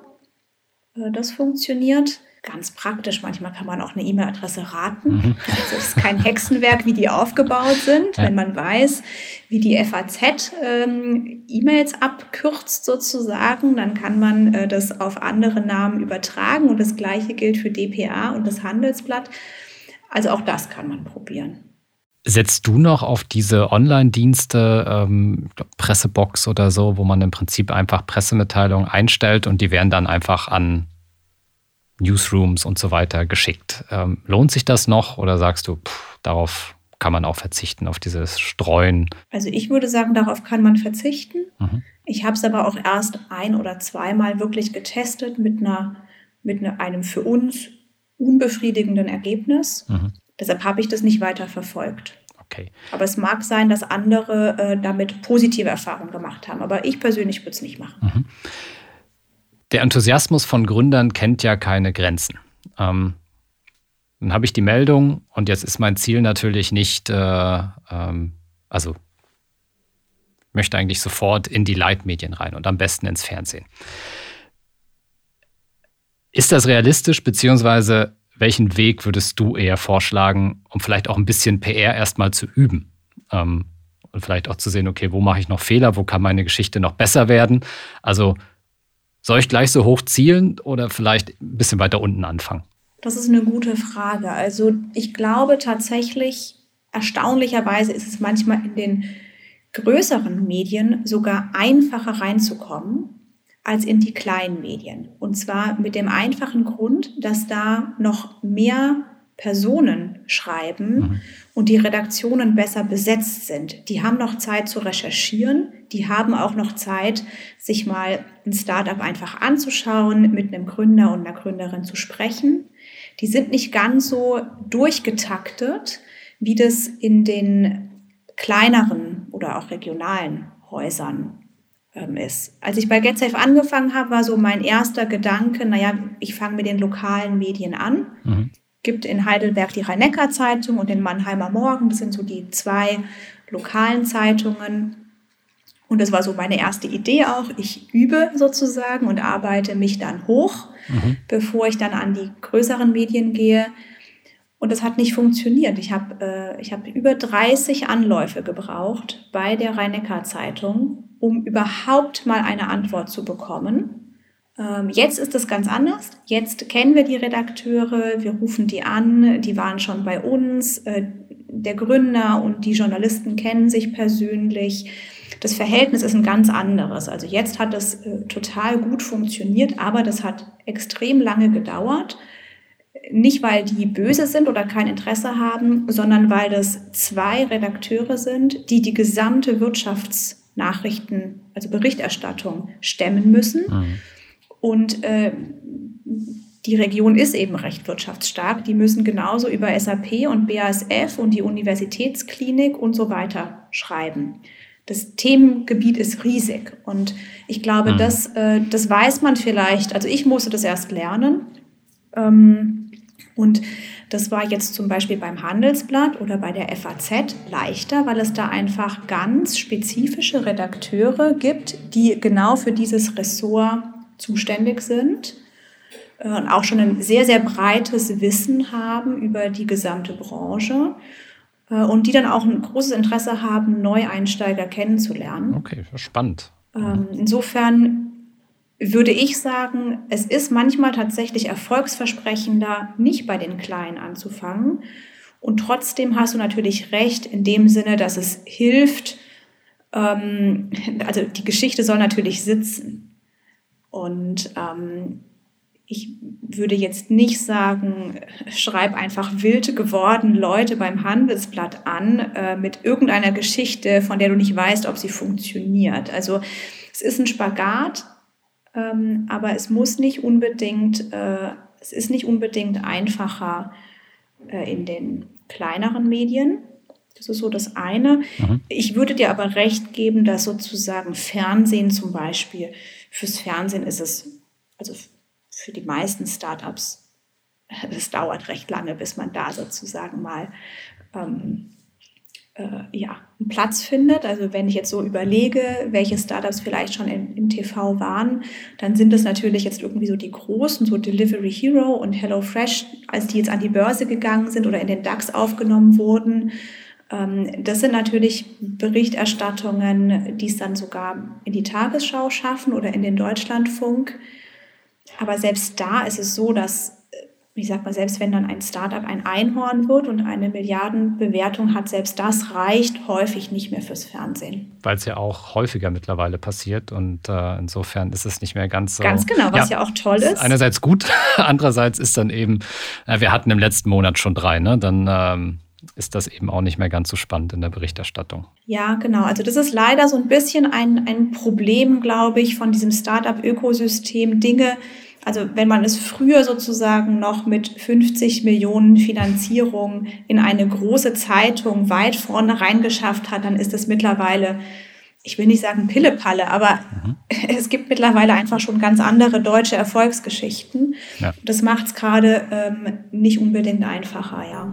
Äh, das funktioniert ganz praktisch. Manchmal kann man auch eine E-Mail-Adresse raten. Mhm. Also es ist kein Hexenwerk, wie die aufgebaut sind. Ja. Wenn man weiß, wie die FAZ ähm, E-Mails abkürzt sozusagen, dann kann man äh, das auf andere Namen übertragen. Und das Gleiche gilt für DPA und das Handelsblatt. Also auch das kann man probieren. Setzt du noch auf diese Online-Dienste, ähm, Pressebox oder so, wo man im Prinzip einfach Pressemitteilungen einstellt und die werden dann einfach an Newsrooms und so weiter geschickt. Ähm, lohnt sich das noch oder sagst du, pff, darauf kann man auch verzichten, auf dieses Streuen? Also ich würde sagen, darauf kann man verzichten. Mhm. Ich habe es aber auch erst ein oder zweimal wirklich getestet mit, einer, mit einem für uns unbefriedigenden Ergebnis. Mhm. Deshalb habe ich das nicht weiter verfolgt. Okay. Aber es mag sein, dass andere äh, damit positive Erfahrungen gemacht haben. Aber ich persönlich würde es nicht machen. Mhm. Der Enthusiasmus von Gründern kennt ja keine Grenzen. Ähm, dann habe ich die Meldung und jetzt ist mein Ziel natürlich nicht, äh, ähm, also ich möchte eigentlich sofort in die Leitmedien rein und am besten ins Fernsehen. Ist das realistisch, beziehungsweise welchen Weg würdest du eher vorschlagen, um vielleicht auch ein bisschen PR erstmal zu üben? Ähm, und vielleicht auch zu sehen, okay, wo mache ich noch Fehler, wo kann meine Geschichte noch besser werden? Also soll ich gleich so hoch zielen oder vielleicht ein bisschen weiter unten anfangen? Das ist eine gute Frage. Also ich glaube tatsächlich, erstaunlicherweise ist es manchmal in den größeren Medien sogar einfacher reinzukommen als in die kleinen Medien. Und zwar mit dem einfachen Grund, dass da noch mehr Personen schreiben mhm. und die Redaktionen besser besetzt sind. Die haben noch Zeit zu recherchieren, die haben auch noch Zeit, sich mal ein Startup einfach anzuschauen, mit einem Gründer und einer Gründerin zu sprechen. Die sind nicht ganz so durchgetaktet, wie das in den kleineren oder auch regionalen Häusern ähm, ist. Als ich bei GetSafe angefangen habe, war so mein erster Gedanke, naja, ich fange mit den lokalen Medien an. Mhm gibt in Heidelberg die Rhein-Neckar-Zeitung und den Mannheimer Morgen. Das sind so die zwei lokalen Zeitungen. Und das war so meine erste Idee auch. Ich übe sozusagen und arbeite mich dann hoch, mhm. bevor ich dann an die größeren Medien gehe. Und das hat nicht funktioniert. Ich habe äh, hab über 30 Anläufe gebraucht bei der Rhein-Neckar-Zeitung, um überhaupt mal eine Antwort zu bekommen. Ähm, jetzt ist es ganz anders. Jetzt kennen wir die Redakteure, wir rufen die an, die waren schon bei uns. Äh, der Gründer und die Journalisten kennen sich persönlich. Das Verhältnis ist ein ganz anderes. Also jetzt hat es äh, total gut funktioniert, aber das hat extrem lange gedauert. Nicht, weil die böse sind oder kein Interesse haben, sondern weil das zwei Redakteure sind, die die gesamte Wirtschaftsnachrichten, also Berichterstattung stemmen müssen. Mhm. Und äh, die Region ist eben recht wirtschaftsstark. Die müssen genauso über SAP und BASF und die Universitätsklinik und so weiter schreiben. Das Themengebiet ist riesig. Und ich glaube, mhm. das, äh, das weiß man vielleicht. Also ich musste das erst lernen. Ähm, und das war jetzt zum Beispiel beim Handelsblatt oder bei der FAZ leichter, weil es da einfach ganz spezifische Redakteure gibt, die genau für dieses Ressort zuständig sind äh, und auch schon ein sehr, sehr breites Wissen haben über die gesamte Branche äh, und die dann auch ein großes Interesse haben, Neueinsteiger kennenzulernen. Okay, spannend. Ähm, insofern würde ich sagen, es ist manchmal tatsächlich erfolgsversprechender, nicht bei den Kleinen anzufangen. Und trotzdem hast du natürlich recht in dem Sinne, dass es hilft, ähm, also die Geschichte soll natürlich sitzen. Und ähm, ich würde jetzt nicht sagen, schreib einfach wild geworden Leute beim Handelsblatt an äh, mit irgendeiner Geschichte, von der du nicht weißt, ob sie funktioniert. Also es ist ein Spagat, ähm, aber es muss nicht unbedingt, äh, es ist nicht unbedingt einfacher, äh, in den kleineren Medien. Das ist so das eine. Mhm. Ich würde dir aber recht geben, dass sozusagen Fernsehen zum Beispiel, fürs Fernsehen ist es, also für die meisten Startups, es dauert recht lange, bis man da sozusagen mal ähm, äh, ja, einen Platz findet. Also wenn ich jetzt so überlege, welche Startups vielleicht schon in, im TV waren, dann sind es natürlich jetzt irgendwie so die großen, so Delivery Hero und HelloFresh, als die jetzt an die Börse gegangen sind oder in den DAX aufgenommen wurden. Ähm, das sind natürlich Berichterstattungen, die es dann sogar in die Tagesschau schaffen oder in den Deutschlandfunk. Aber selbst da ist es so, dass ich sag mal, selbst wenn dann ein Startup ein Einhorn wird und eine Milliardenbewertung hat, selbst das reicht häufig nicht mehr fürs Fernsehen. Weil es ja auch häufiger mittlerweile passiert und äh, insofern ist es nicht mehr ganz so. Ganz genau, was ja, ja auch toll ist. Einerseits gut, andererseits ist dann eben, äh, wir hatten im letzten Monat schon drei, ne? Dann ähm, ist das eben auch nicht mehr ganz so spannend in der Berichterstattung. Ja, genau. Also das ist leider so ein bisschen ein, ein Problem, glaube ich, von diesem Startup-Ökosystem. Dinge, also wenn man es früher sozusagen noch mit 50 Millionen Finanzierung in eine große Zeitung weit vorne reingeschafft hat, dann ist es mittlerweile, ich will nicht sagen Pillepalle, aber mhm. es gibt mittlerweile einfach schon ganz andere deutsche Erfolgsgeschichten. Ja. Das macht es gerade ähm, nicht unbedingt einfacher, ja.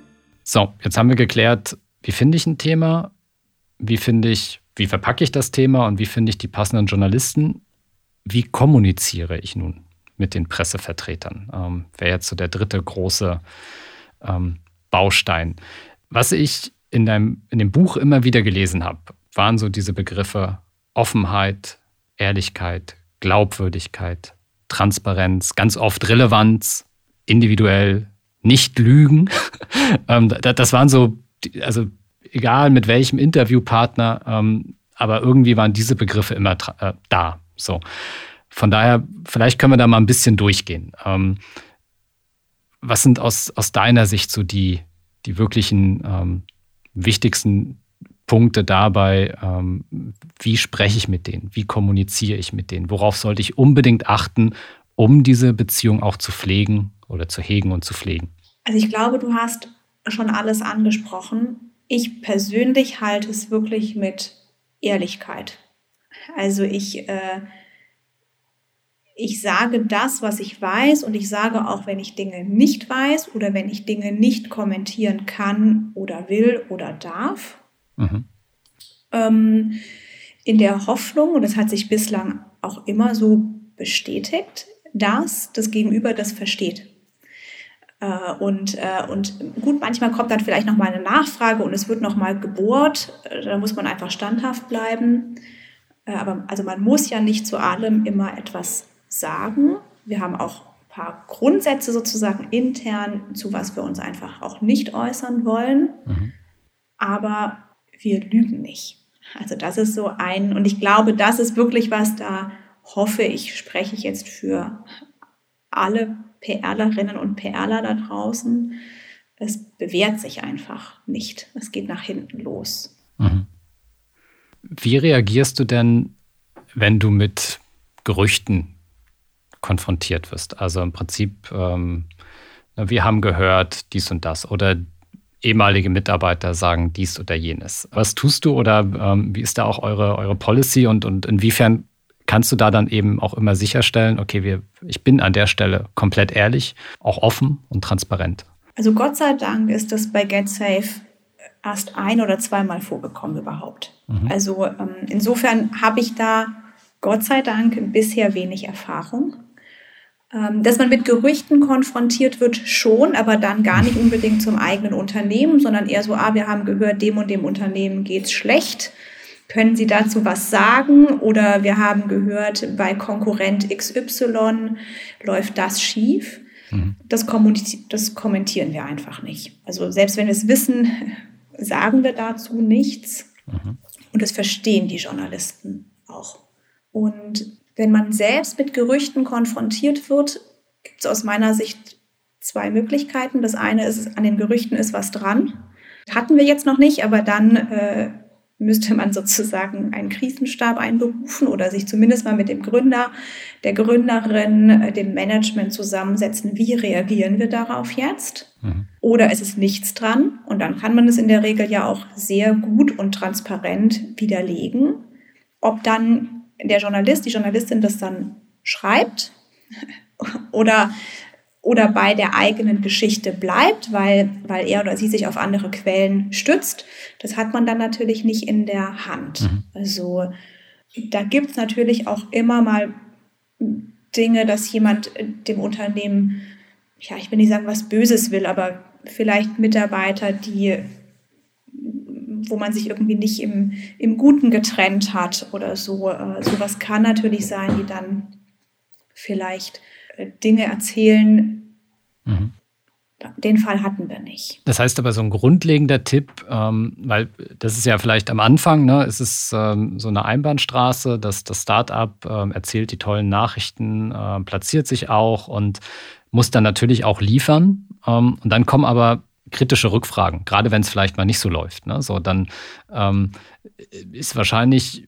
So, jetzt haben wir geklärt, wie finde ich ein Thema, wie finde ich, wie verpacke ich das Thema und wie finde ich die passenden Journalisten? Wie kommuniziere ich nun mit den Pressevertretern? Ähm, Wäre jetzt so der dritte große ähm, Baustein. Was ich in, deinem, in dem Buch immer wieder gelesen habe, waren so diese Begriffe Offenheit, Ehrlichkeit, Glaubwürdigkeit, Transparenz, ganz oft Relevanz, individuell, nicht lügen. ähm, das waren so, also egal mit welchem Interviewpartner, ähm, aber irgendwie waren diese Begriffe immer äh, da. So. Von daher, vielleicht können wir da mal ein bisschen durchgehen. Ähm, was sind aus, aus deiner Sicht so die, die wirklichen wichtigsten Punkte dabei? Wie spreche ich mit denen? Wie kommuniziere ich mit denen? Worauf sollte ich unbedingt achten, um diese Beziehung auch zu pflegen oder zu hegen und zu pflegen? Also ich glaube, du hast schon alles angesprochen. Ich persönlich halte es wirklich mit Ehrlichkeit. Also ich, äh, ich sage das, was ich weiß und ich sage auch, wenn ich Dinge nicht weiß oder wenn ich Dinge nicht kommentieren kann oder will oder darf. Mhm. Ähm, in der Hoffnung, und das hat sich bislang auch immer so bestätigt, dass das Gegenüber das versteht. Äh, und, äh, und gut, manchmal kommt dann vielleicht noch mal eine Nachfrage und es wird noch mal gebohrt. Äh, da muss man einfach standhaft bleiben. Aber also man muss ja nicht zu allem immer etwas sagen. Wir haben auch ein paar Grundsätze sozusagen intern, zu was wir uns einfach auch nicht äußern wollen. Mhm. Aber wir lügen nicht. Also das ist so ein, und ich glaube, das ist wirklich was, da hoffe ich, spreche ich jetzt für alle PRlerinnen und PRler da draußen, es bewährt sich einfach nicht. Es geht nach hinten los. Mhm. Wie reagierst du denn, wenn du mit Gerüchten konfrontiert wirst? Also im Prinzip, ähm, wir haben gehört dies und das oder ehemalige Mitarbeiter sagen dies oder jenes. Was tust du oder ähm, wie ist da auch eure, eure Policy und, und inwiefern kannst du da dann eben auch immer sicherstellen, okay, wir, ich bin an der Stelle komplett ehrlich, auch offen und transparent. Also Gott sei Dank ist das bei GetSafe erst ein oder zweimal vorgekommen überhaupt. Mhm. Also ähm, insofern habe ich da Gott sei Dank bisher wenig Erfahrung. Ähm, dass man mit Gerüchten konfrontiert wird, schon, aber dann gar nicht unbedingt zum eigenen Unternehmen, sondern eher so, ah, wir haben gehört, dem und dem Unternehmen geht es schlecht. Können Sie dazu was sagen? Oder wir haben gehört, bei Konkurrent XY läuft das schief. Mhm. Das, das kommentieren wir einfach nicht. Also selbst wenn wir es wissen, sagen wir dazu nichts. Mhm. Und das verstehen die Journalisten auch. Und wenn man selbst mit Gerüchten konfrontiert wird, gibt es aus meiner Sicht zwei Möglichkeiten. Das eine ist, an den Gerüchten ist was dran. Hatten wir jetzt noch nicht, aber dann äh, müsste man sozusagen einen Krisenstab einberufen oder sich zumindest mal mit dem Gründer, der Gründerin, äh, dem Management zusammensetzen. Wie reagieren wir darauf jetzt? Mhm. Oder ist es nichts dran? Und dann kann man es in der Regel ja auch sehr gut und transparent widerlegen. Ob dann der Journalist, die Journalistin das dann schreibt oder oder bei der eigenen Geschichte bleibt, weil, weil er oder sie sich auf andere Quellen stützt. Das hat man dann natürlich nicht in der Hand. Mhm. Also da gibt es natürlich auch immer mal Dinge, dass jemand dem Unternehmen, ja, ich will nicht sagen, was Böses will, aber vielleicht Mitarbeiter, die wo man sich irgendwie nicht im, im Guten getrennt hat oder so. Äh, sowas kann natürlich sein, die dann vielleicht Dinge erzählen. Mhm. Den Fall hatten wir nicht. Das heißt aber so ein grundlegender Tipp, ähm, weil das ist ja vielleicht am Anfang, ne, es ist ähm, so eine Einbahnstraße, dass das Startup ähm, erzählt die tollen Nachrichten, äh, platziert sich auch und muss dann natürlich auch liefern. Ähm, und dann kommen aber kritische Rückfragen, gerade wenn es vielleicht mal nicht so läuft. Ne? So, dann ähm, ist wahrscheinlich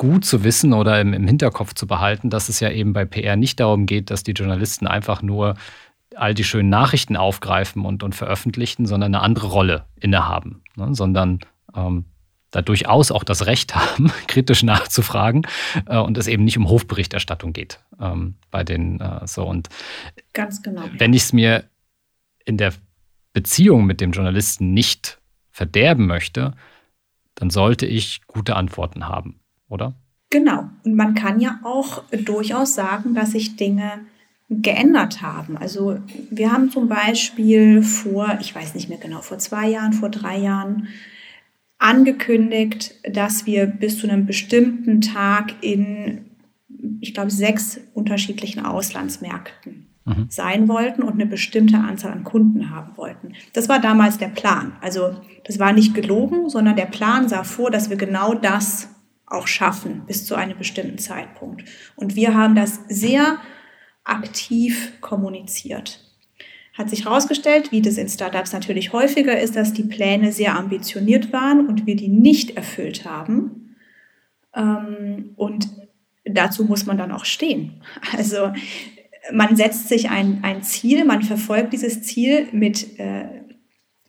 gut zu wissen oder im, im Hinterkopf zu behalten, dass es ja eben bei PR nicht darum geht, dass die Journalisten einfach nur all die schönen Nachrichten aufgreifen und, und veröffentlichen, sondern eine andere Rolle innehaben, ne? sondern ähm, da durchaus auch das Recht haben, kritisch nachzufragen äh, und es eben nicht um Hofberichterstattung geht ähm, bei den äh, so und ganz genau. Wenn ich es mir in der Beziehung mit dem Journalisten nicht verderben möchte, dann sollte ich gute Antworten haben oder? Genau. Und man kann ja auch durchaus sagen, dass sich Dinge geändert haben. Also wir haben zum Beispiel vor, ich weiß nicht mehr genau, vor zwei Jahren, vor drei Jahren angekündigt, dass wir bis zu einem bestimmten Tag in, ich glaube, sechs unterschiedlichen Auslandsmärkten mhm. sein wollten und eine bestimmte Anzahl an Kunden haben wollten. Das war damals der Plan. Also das war nicht gelogen, sondern der Plan sah vor, dass wir genau das auch schaffen bis zu einem bestimmten Zeitpunkt. Und wir haben das sehr aktiv kommuniziert. Hat sich herausgestellt, wie das in Startups natürlich häufiger ist, dass die Pläne sehr ambitioniert waren und wir die nicht erfüllt haben. Ähm, und dazu muss man dann auch stehen. Also man setzt sich ein, ein Ziel, man verfolgt dieses Ziel mit, äh,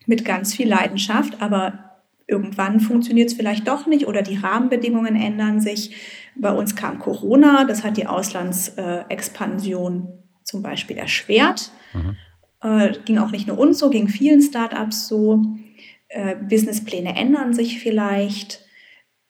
mit ganz viel Leidenschaft, aber Irgendwann funktioniert es vielleicht doch nicht oder die Rahmenbedingungen ändern sich. Bei uns kam Corona, das hat die Auslandsexpansion zum Beispiel erschwert. Mhm. Äh, ging auch nicht nur uns so, ging vielen Startups so. Äh, Businesspläne ändern sich vielleicht.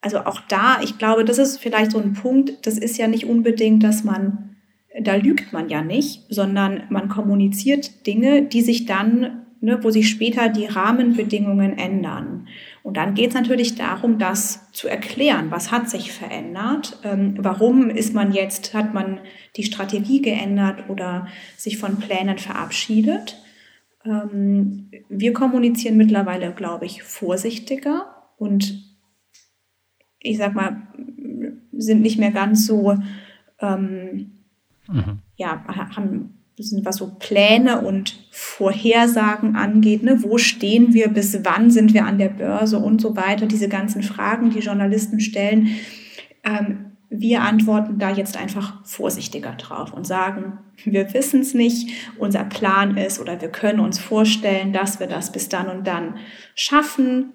Also auch da, ich glaube, das ist vielleicht so ein Punkt, das ist ja nicht unbedingt, dass man, da lügt man ja nicht, sondern man kommuniziert Dinge, die sich dann, ne, wo sich später die Rahmenbedingungen ändern. Und dann geht es natürlich darum, das zu erklären. Was hat sich verändert? Ähm, warum ist man jetzt, hat man die Strategie geändert oder sich von Plänen verabschiedet? Ähm, wir kommunizieren mittlerweile, glaube ich, vorsichtiger und ich sag mal, sind nicht mehr ganz so, ähm, mhm. ja, haben was so Pläne und Vorhersagen angeht. Ne? Wo stehen wir, bis wann sind wir an der Börse und so weiter. Diese ganzen Fragen, die Journalisten stellen. Ähm, wir antworten da jetzt einfach vorsichtiger drauf und sagen, wir wissen es nicht, unser Plan ist oder wir können uns vorstellen, dass wir das bis dann und dann schaffen.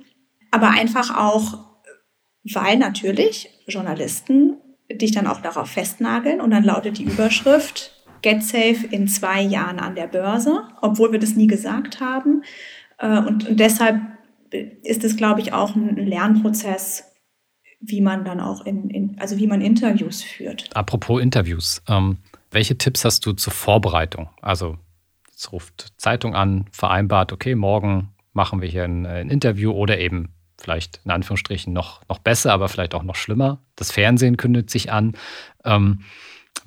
Aber einfach auch, weil natürlich Journalisten dich dann auch darauf festnageln und dann lautet die Überschrift, GetSafe in zwei Jahren an der Börse, obwohl wir das nie gesagt haben. Äh, und, und deshalb ist es, glaube ich, auch ein Lernprozess, wie man dann auch in, in also wie man Interviews führt. Apropos Interviews, ähm, welche Tipps hast du zur Vorbereitung? Also es ruft Zeitung an, vereinbart, okay, morgen machen wir hier ein, ein, Interview oder eben vielleicht in Anführungsstrichen noch, noch besser, aber vielleicht auch noch schlimmer. Das Fernsehen kündet sich an. Ähm,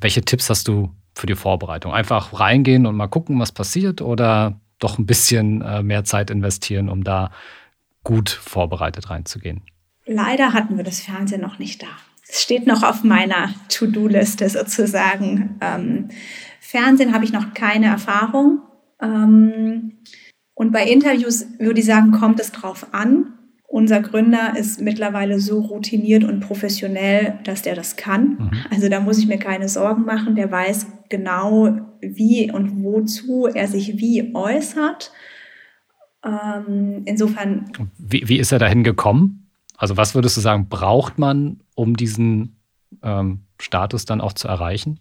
welche Tipps hast du für die Vorbereitung? Einfach reingehen und mal gucken, was passiert oder doch ein bisschen äh, mehr Zeit investieren, um da gut vorbereitet reinzugehen? Leider hatten wir das Fernsehen noch nicht da. Es steht noch auf meiner To-Do-Liste sozusagen. Ähm, Fernsehen habe ich noch keine Erfahrung. Ähm, und bei Interviews würde ich sagen, kommt es drauf an. Unser Gründer ist mittlerweile so routiniert und professionell, dass der das kann. Mhm. Also da muss ich mir keine Sorgen machen. Der weiß genau, wie und wozu er sich wie äußert. Ähm, insofern. Wie, wie ist er dahin gekommen? Also was würdest du sagen, braucht man, um diesen ähm, Status dann auch zu erreichen?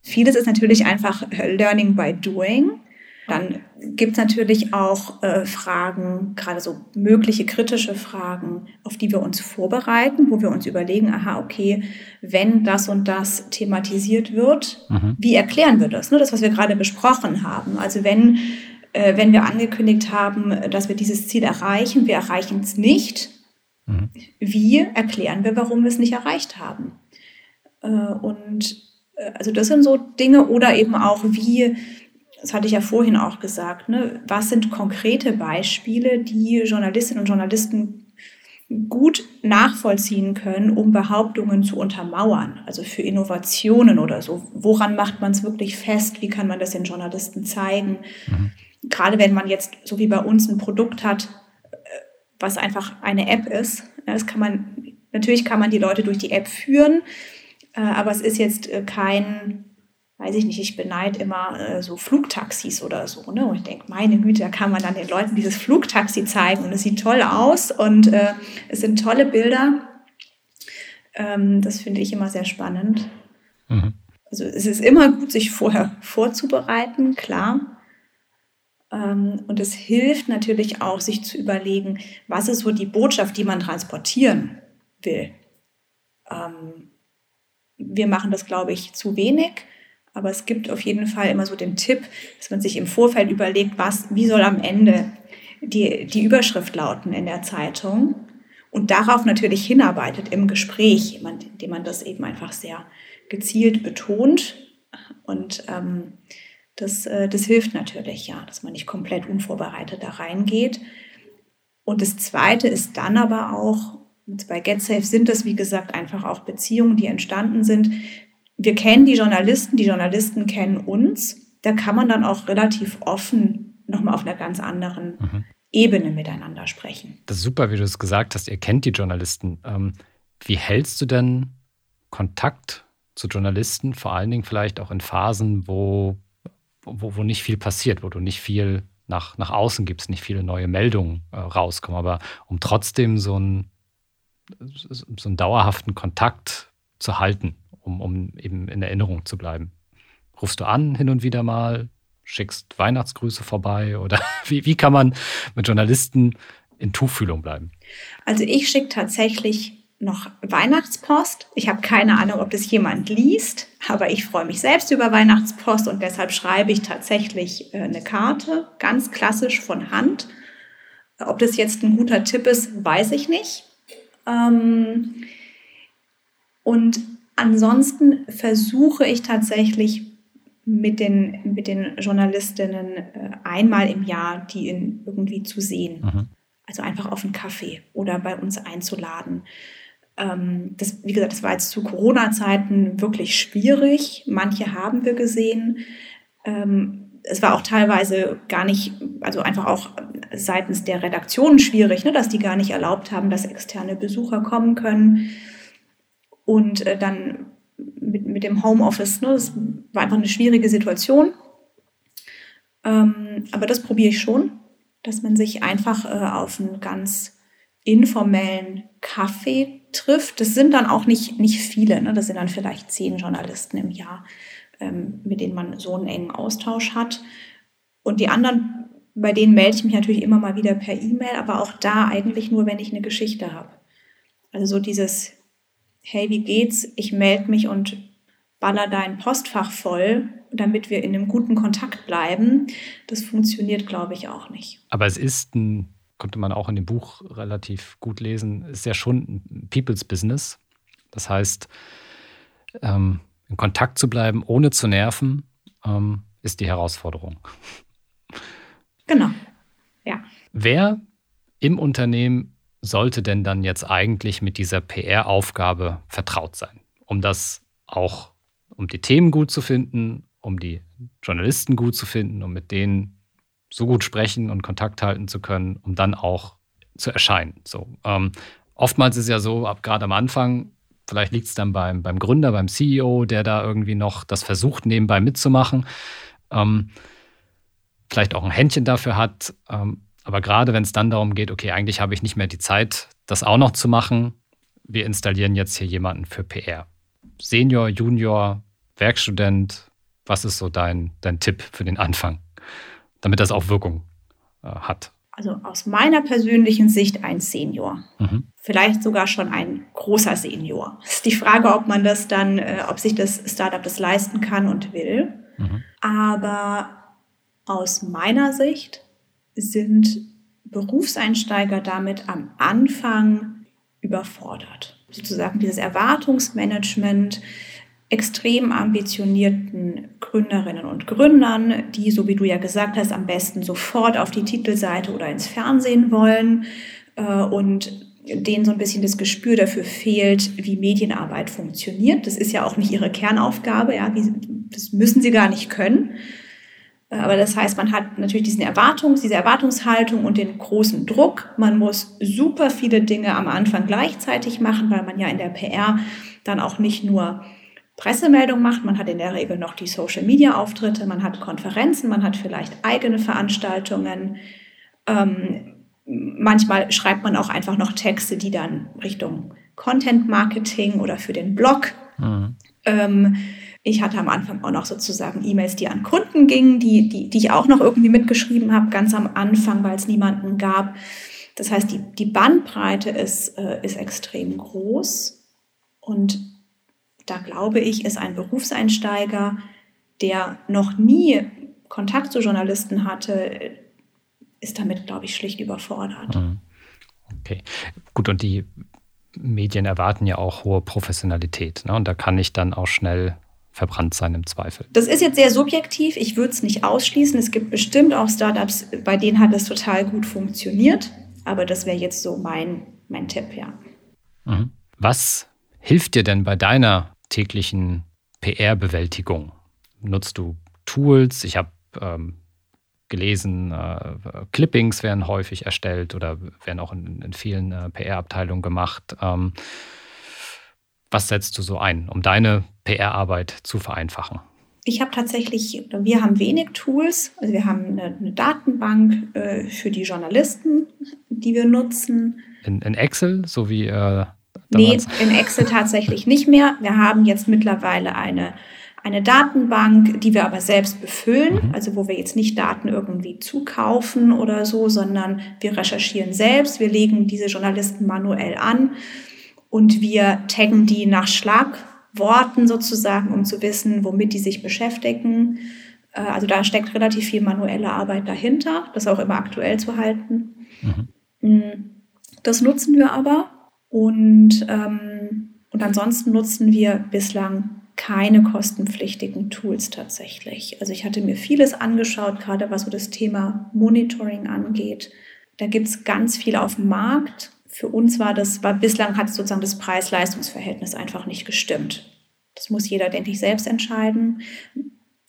Vieles ist natürlich einfach Learning by Doing. Dann gibt es natürlich auch äh, Fragen, gerade so mögliche kritische Fragen, auf die wir uns vorbereiten, wo wir uns überlegen, aha, okay, wenn das und das thematisiert wird, mhm. wie erklären wir das? Ne, das, was wir gerade besprochen haben. Also wenn, äh, wenn wir angekündigt haben, dass wir dieses Ziel erreichen, wir erreichen es nicht, mhm. wie erklären wir, warum wir es nicht erreicht haben? Äh, und äh, also das sind so Dinge oder eben auch, wie das hatte ich ja vorhin auch gesagt, ne? was sind konkrete Beispiele, die Journalistinnen und Journalisten gut nachvollziehen können, um Behauptungen zu untermauern, also für Innovationen oder so. Woran macht man es wirklich fest? Wie kann man das den Journalisten zeigen? Mhm. Gerade wenn man jetzt, so wie bei uns, ein Produkt hat, äh, was einfach eine App ist. Das kann man, natürlich kann man die Leute durch die App führen, äh, aber es ist jetzt äh, kein weiß ich nicht, ich beneide immer äh, so Flugtaxis oder so. Ne? Und ich denke, meine Güte, da kann man dann den Leuten dieses Flugtaxi zeigen und es sieht toll aus und äh, es sind tolle Bilder. Ähm, das finde ich immer sehr spannend. Mhm. Also es ist immer gut, sich vorher vorzubereiten, klar. Ähm, und es hilft natürlich auch, sich zu überlegen, was ist so die Botschaft, die man transportieren will. Ähm, wir machen das, glaube ich, zu wenig aber es gibt auf jeden Fall immer so den Tipp, dass man sich im Vorfeld überlegt, was, wie soll am Ende die, die Überschrift lauten in der Zeitung und darauf natürlich hinarbeitet im Gespräch, indem man das eben einfach sehr gezielt betont. Und ähm, das, äh, das hilft natürlich, ja, dass man nicht komplett unvorbereitet da reingeht. Und das Zweite ist dann aber auch, bei GetSafe sind das, wie gesagt, einfach auch Beziehungen, die entstanden sind, wir kennen die Journalisten, die Journalisten kennen uns. Da kann man dann auch relativ offen nochmal auf einer ganz anderen mhm. Ebene miteinander sprechen. Das ist super, wie du es gesagt hast. Ihr kennt die Journalisten. Ähm, wie hältst du denn Kontakt zu Journalisten, vor allen Dingen vielleicht auch in Phasen, wo, wo, wo nicht viel passiert, wo du nicht viel nach, nach außen gibst, nicht viele neue Meldungen äh, rauskommen, aber um trotzdem so einen, so einen dauerhaften Kontakt zu halten um, um eben in Erinnerung zu bleiben? Rufst du an hin und wieder mal, schickst Weihnachtsgrüße vorbei oder wie, wie kann man mit Journalisten in Tuchfühlung bleiben? Also ich schicke tatsächlich noch Weihnachtspost. Ich habe keine Ahnung, ob das jemand liest, aber ich freue mich selbst über Weihnachtspost und deshalb schreibe ich tatsächlich äh, eine Karte, ganz klassisch von Hand. Ob das jetzt ein guter Tipp ist, weiß ich nicht. Ähm, und Ansonsten versuche ich tatsächlich mit den, mit den Journalistinnen äh, einmal im Jahr die in, irgendwie zu sehen. Mhm. Also einfach auf einen Kaffee oder bei uns einzuladen. Ähm, das, wie gesagt, das war jetzt zu Corona-Zeiten wirklich schwierig. Manche haben wir gesehen. Ähm, es war auch teilweise gar nicht, also einfach auch seitens der Redaktion schwierig, ne, dass die gar nicht erlaubt haben, dass externe Besucher kommen können. Und äh, dann mit, mit dem Homeoffice, ne, das war einfach eine schwierige Situation. Ähm, aber das probiere ich schon, dass man sich einfach äh, auf einen ganz informellen Kaffee trifft. Das sind dann auch nicht, nicht viele, ne? das sind dann vielleicht zehn Journalisten im Jahr, ähm, mit denen man so einen engen Austausch hat. Und die anderen, bei denen melde ich mich natürlich immer mal wieder per E-Mail, aber auch da eigentlich nur, wenn ich eine Geschichte habe. Also so dieses hey, wie geht's? Ich melde mich und baller dein Postfach voll, damit wir in einem guten Kontakt bleiben. Das funktioniert, glaube ich, auch nicht. Aber es ist ein, konnte man auch in dem Buch relativ gut lesen, ist ja schon ein People's Business. Das heißt, ähm, in Kontakt zu bleiben, ohne zu nerven, ähm, ist die Herausforderung. Genau. Ja. Wer im Unternehmen sollte denn dann jetzt eigentlich mit dieser PR-Aufgabe vertraut sein, um das auch, um die Themen gut zu finden, um die Journalisten gut zu finden, um mit denen so gut sprechen und Kontakt halten zu können, um dann auch zu erscheinen. So, ähm, oftmals ist es ja so, ab gerade am Anfang, vielleicht liegt es dann beim, beim Gründer, beim CEO, der da irgendwie noch das versucht, nebenbei mitzumachen, ähm, vielleicht auch ein Händchen dafür hat. Ähm, aber gerade wenn es dann darum geht, okay, eigentlich habe ich nicht mehr die Zeit, das auch noch zu machen, wir installieren jetzt hier jemanden für PR. Senior, Junior, Werkstudent, was ist so dein, dein Tipp für den Anfang, damit das auch Wirkung äh, hat? Also aus meiner persönlichen Sicht ein Senior. Mhm. Vielleicht sogar schon ein großer Senior. Ist die Frage, ob man das dann, äh, ob sich das Startup das leisten kann und will. Mhm. Aber aus meiner Sicht sind Berufseinsteiger damit am Anfang überfordert. Sozusagen dieses Erwartungsmanagement, extrem ambitionierten Gründerinnen und Gründern, die, so wie du ja gesagt hast, am besten sofort auf die Titelseite oder ins Fernsehen wollen äh, und denen so ein bisschen das Gespür dafür fehlt, wie Medienarbeit funktioniert. Das ist ja auch nicht ihre Kernaufgabe, ja, das müssen sie gar nicht können. Aber das heißt, man hat natürlich diesen Erwartungs, diese Erwartungshaltung und den großen Druck. Man muss super viele Dinge am Anfang gleichzeitig machen, weil man ja in der PR dann auch nicht nur Pressemeldung macht. Man hat in der Regel noch die Social-Media-Auftritte, man hat Konferenzen, man hat vielleicht eigene Veranstaltungen. Ähm, manchmal schreibt man auch einfach noch Texte, die dann Richtung Content-Marketing oder für den Blog. Mhm. Ähm, ich hatte am Anfang auch noch sozusagen E-Mails, die an Kunden gingen, die, die, die ich auch noch irgendwie mitgeschrieben habe, ganz am Anfang, weil es niemanden gab. Das heißt, die, die Bandbreite ist, äh, ist extrem groß. Und da glaube ich, ist ein Berufseinsteiger, der noch nie Kontakt zu Journalisten hatte, ist damit, glaube ich, schlicht überfordert. Mhm. Okay, gut, und die Medien erwarten ja auch hohe Professionalität. Ne? Und da kann ich dann auch schnell verbrannt sein im Zweifel. Das ist jetzt sehr subjektiv. Ich würde es nicht ausschließen. Es gibt bestimmt auch Startups, bei denen hat es total gut funktioniert. Aber das wäre jetzt so mein, mein Tipp, ja. Mhm. Was hilft dir denn bei deiner täglichen PR-Bewältigung? Nutzt du Tools? Ich habe ähm, gelesen, äh, Clippings werden häufig erstellt oder werden auch in, in vielen äh, PR-Abteilungen gemacht. Ähm, was setzt du so ein, um deine PR-Arbeit zu vereinfachen? Ich habe tatsächlich, wir haben wenig Tools. Also wir haben eine, eine Datenbank äh, für die Journalisten, die wir nutzen. In, in Excel, so wie äh, Nee, in Excel tatsächlich nicht mehr. Wir haben jetzt mittlerweile eine, eine Datenbank, die wir aber selbst befüllen, mhm. also wo wir jetzt nicht Daten irgendwie zukaufen oder so, sondern wir recherchieren selbst, wir legen diese Journalisten manuell an und wir taggen die nach Schlagworten sozusagen, um zu wissen, womit die sich beschäftigen. Äh, also da steckt relativ viel manuelle Arbeit dahinter, das auch immer aktuell zu halten. Mhm. Mm, das nutzen wir aber und, ähm, und ansonsten nutzen wir bislang keine kostenpflichtigen Tools tatsächlich. Also ich hatte mir vieles angeschaut, gerade was so das Thema Monitoring angeht. Da gibt es ganz viel auf dem Markt. Für uns war das, war bislang hat sozusagen das Preis-Leistungs-Verhältnis einfach nicht gestimmt. Das muss jeder, denke ich, selbst entscheiden.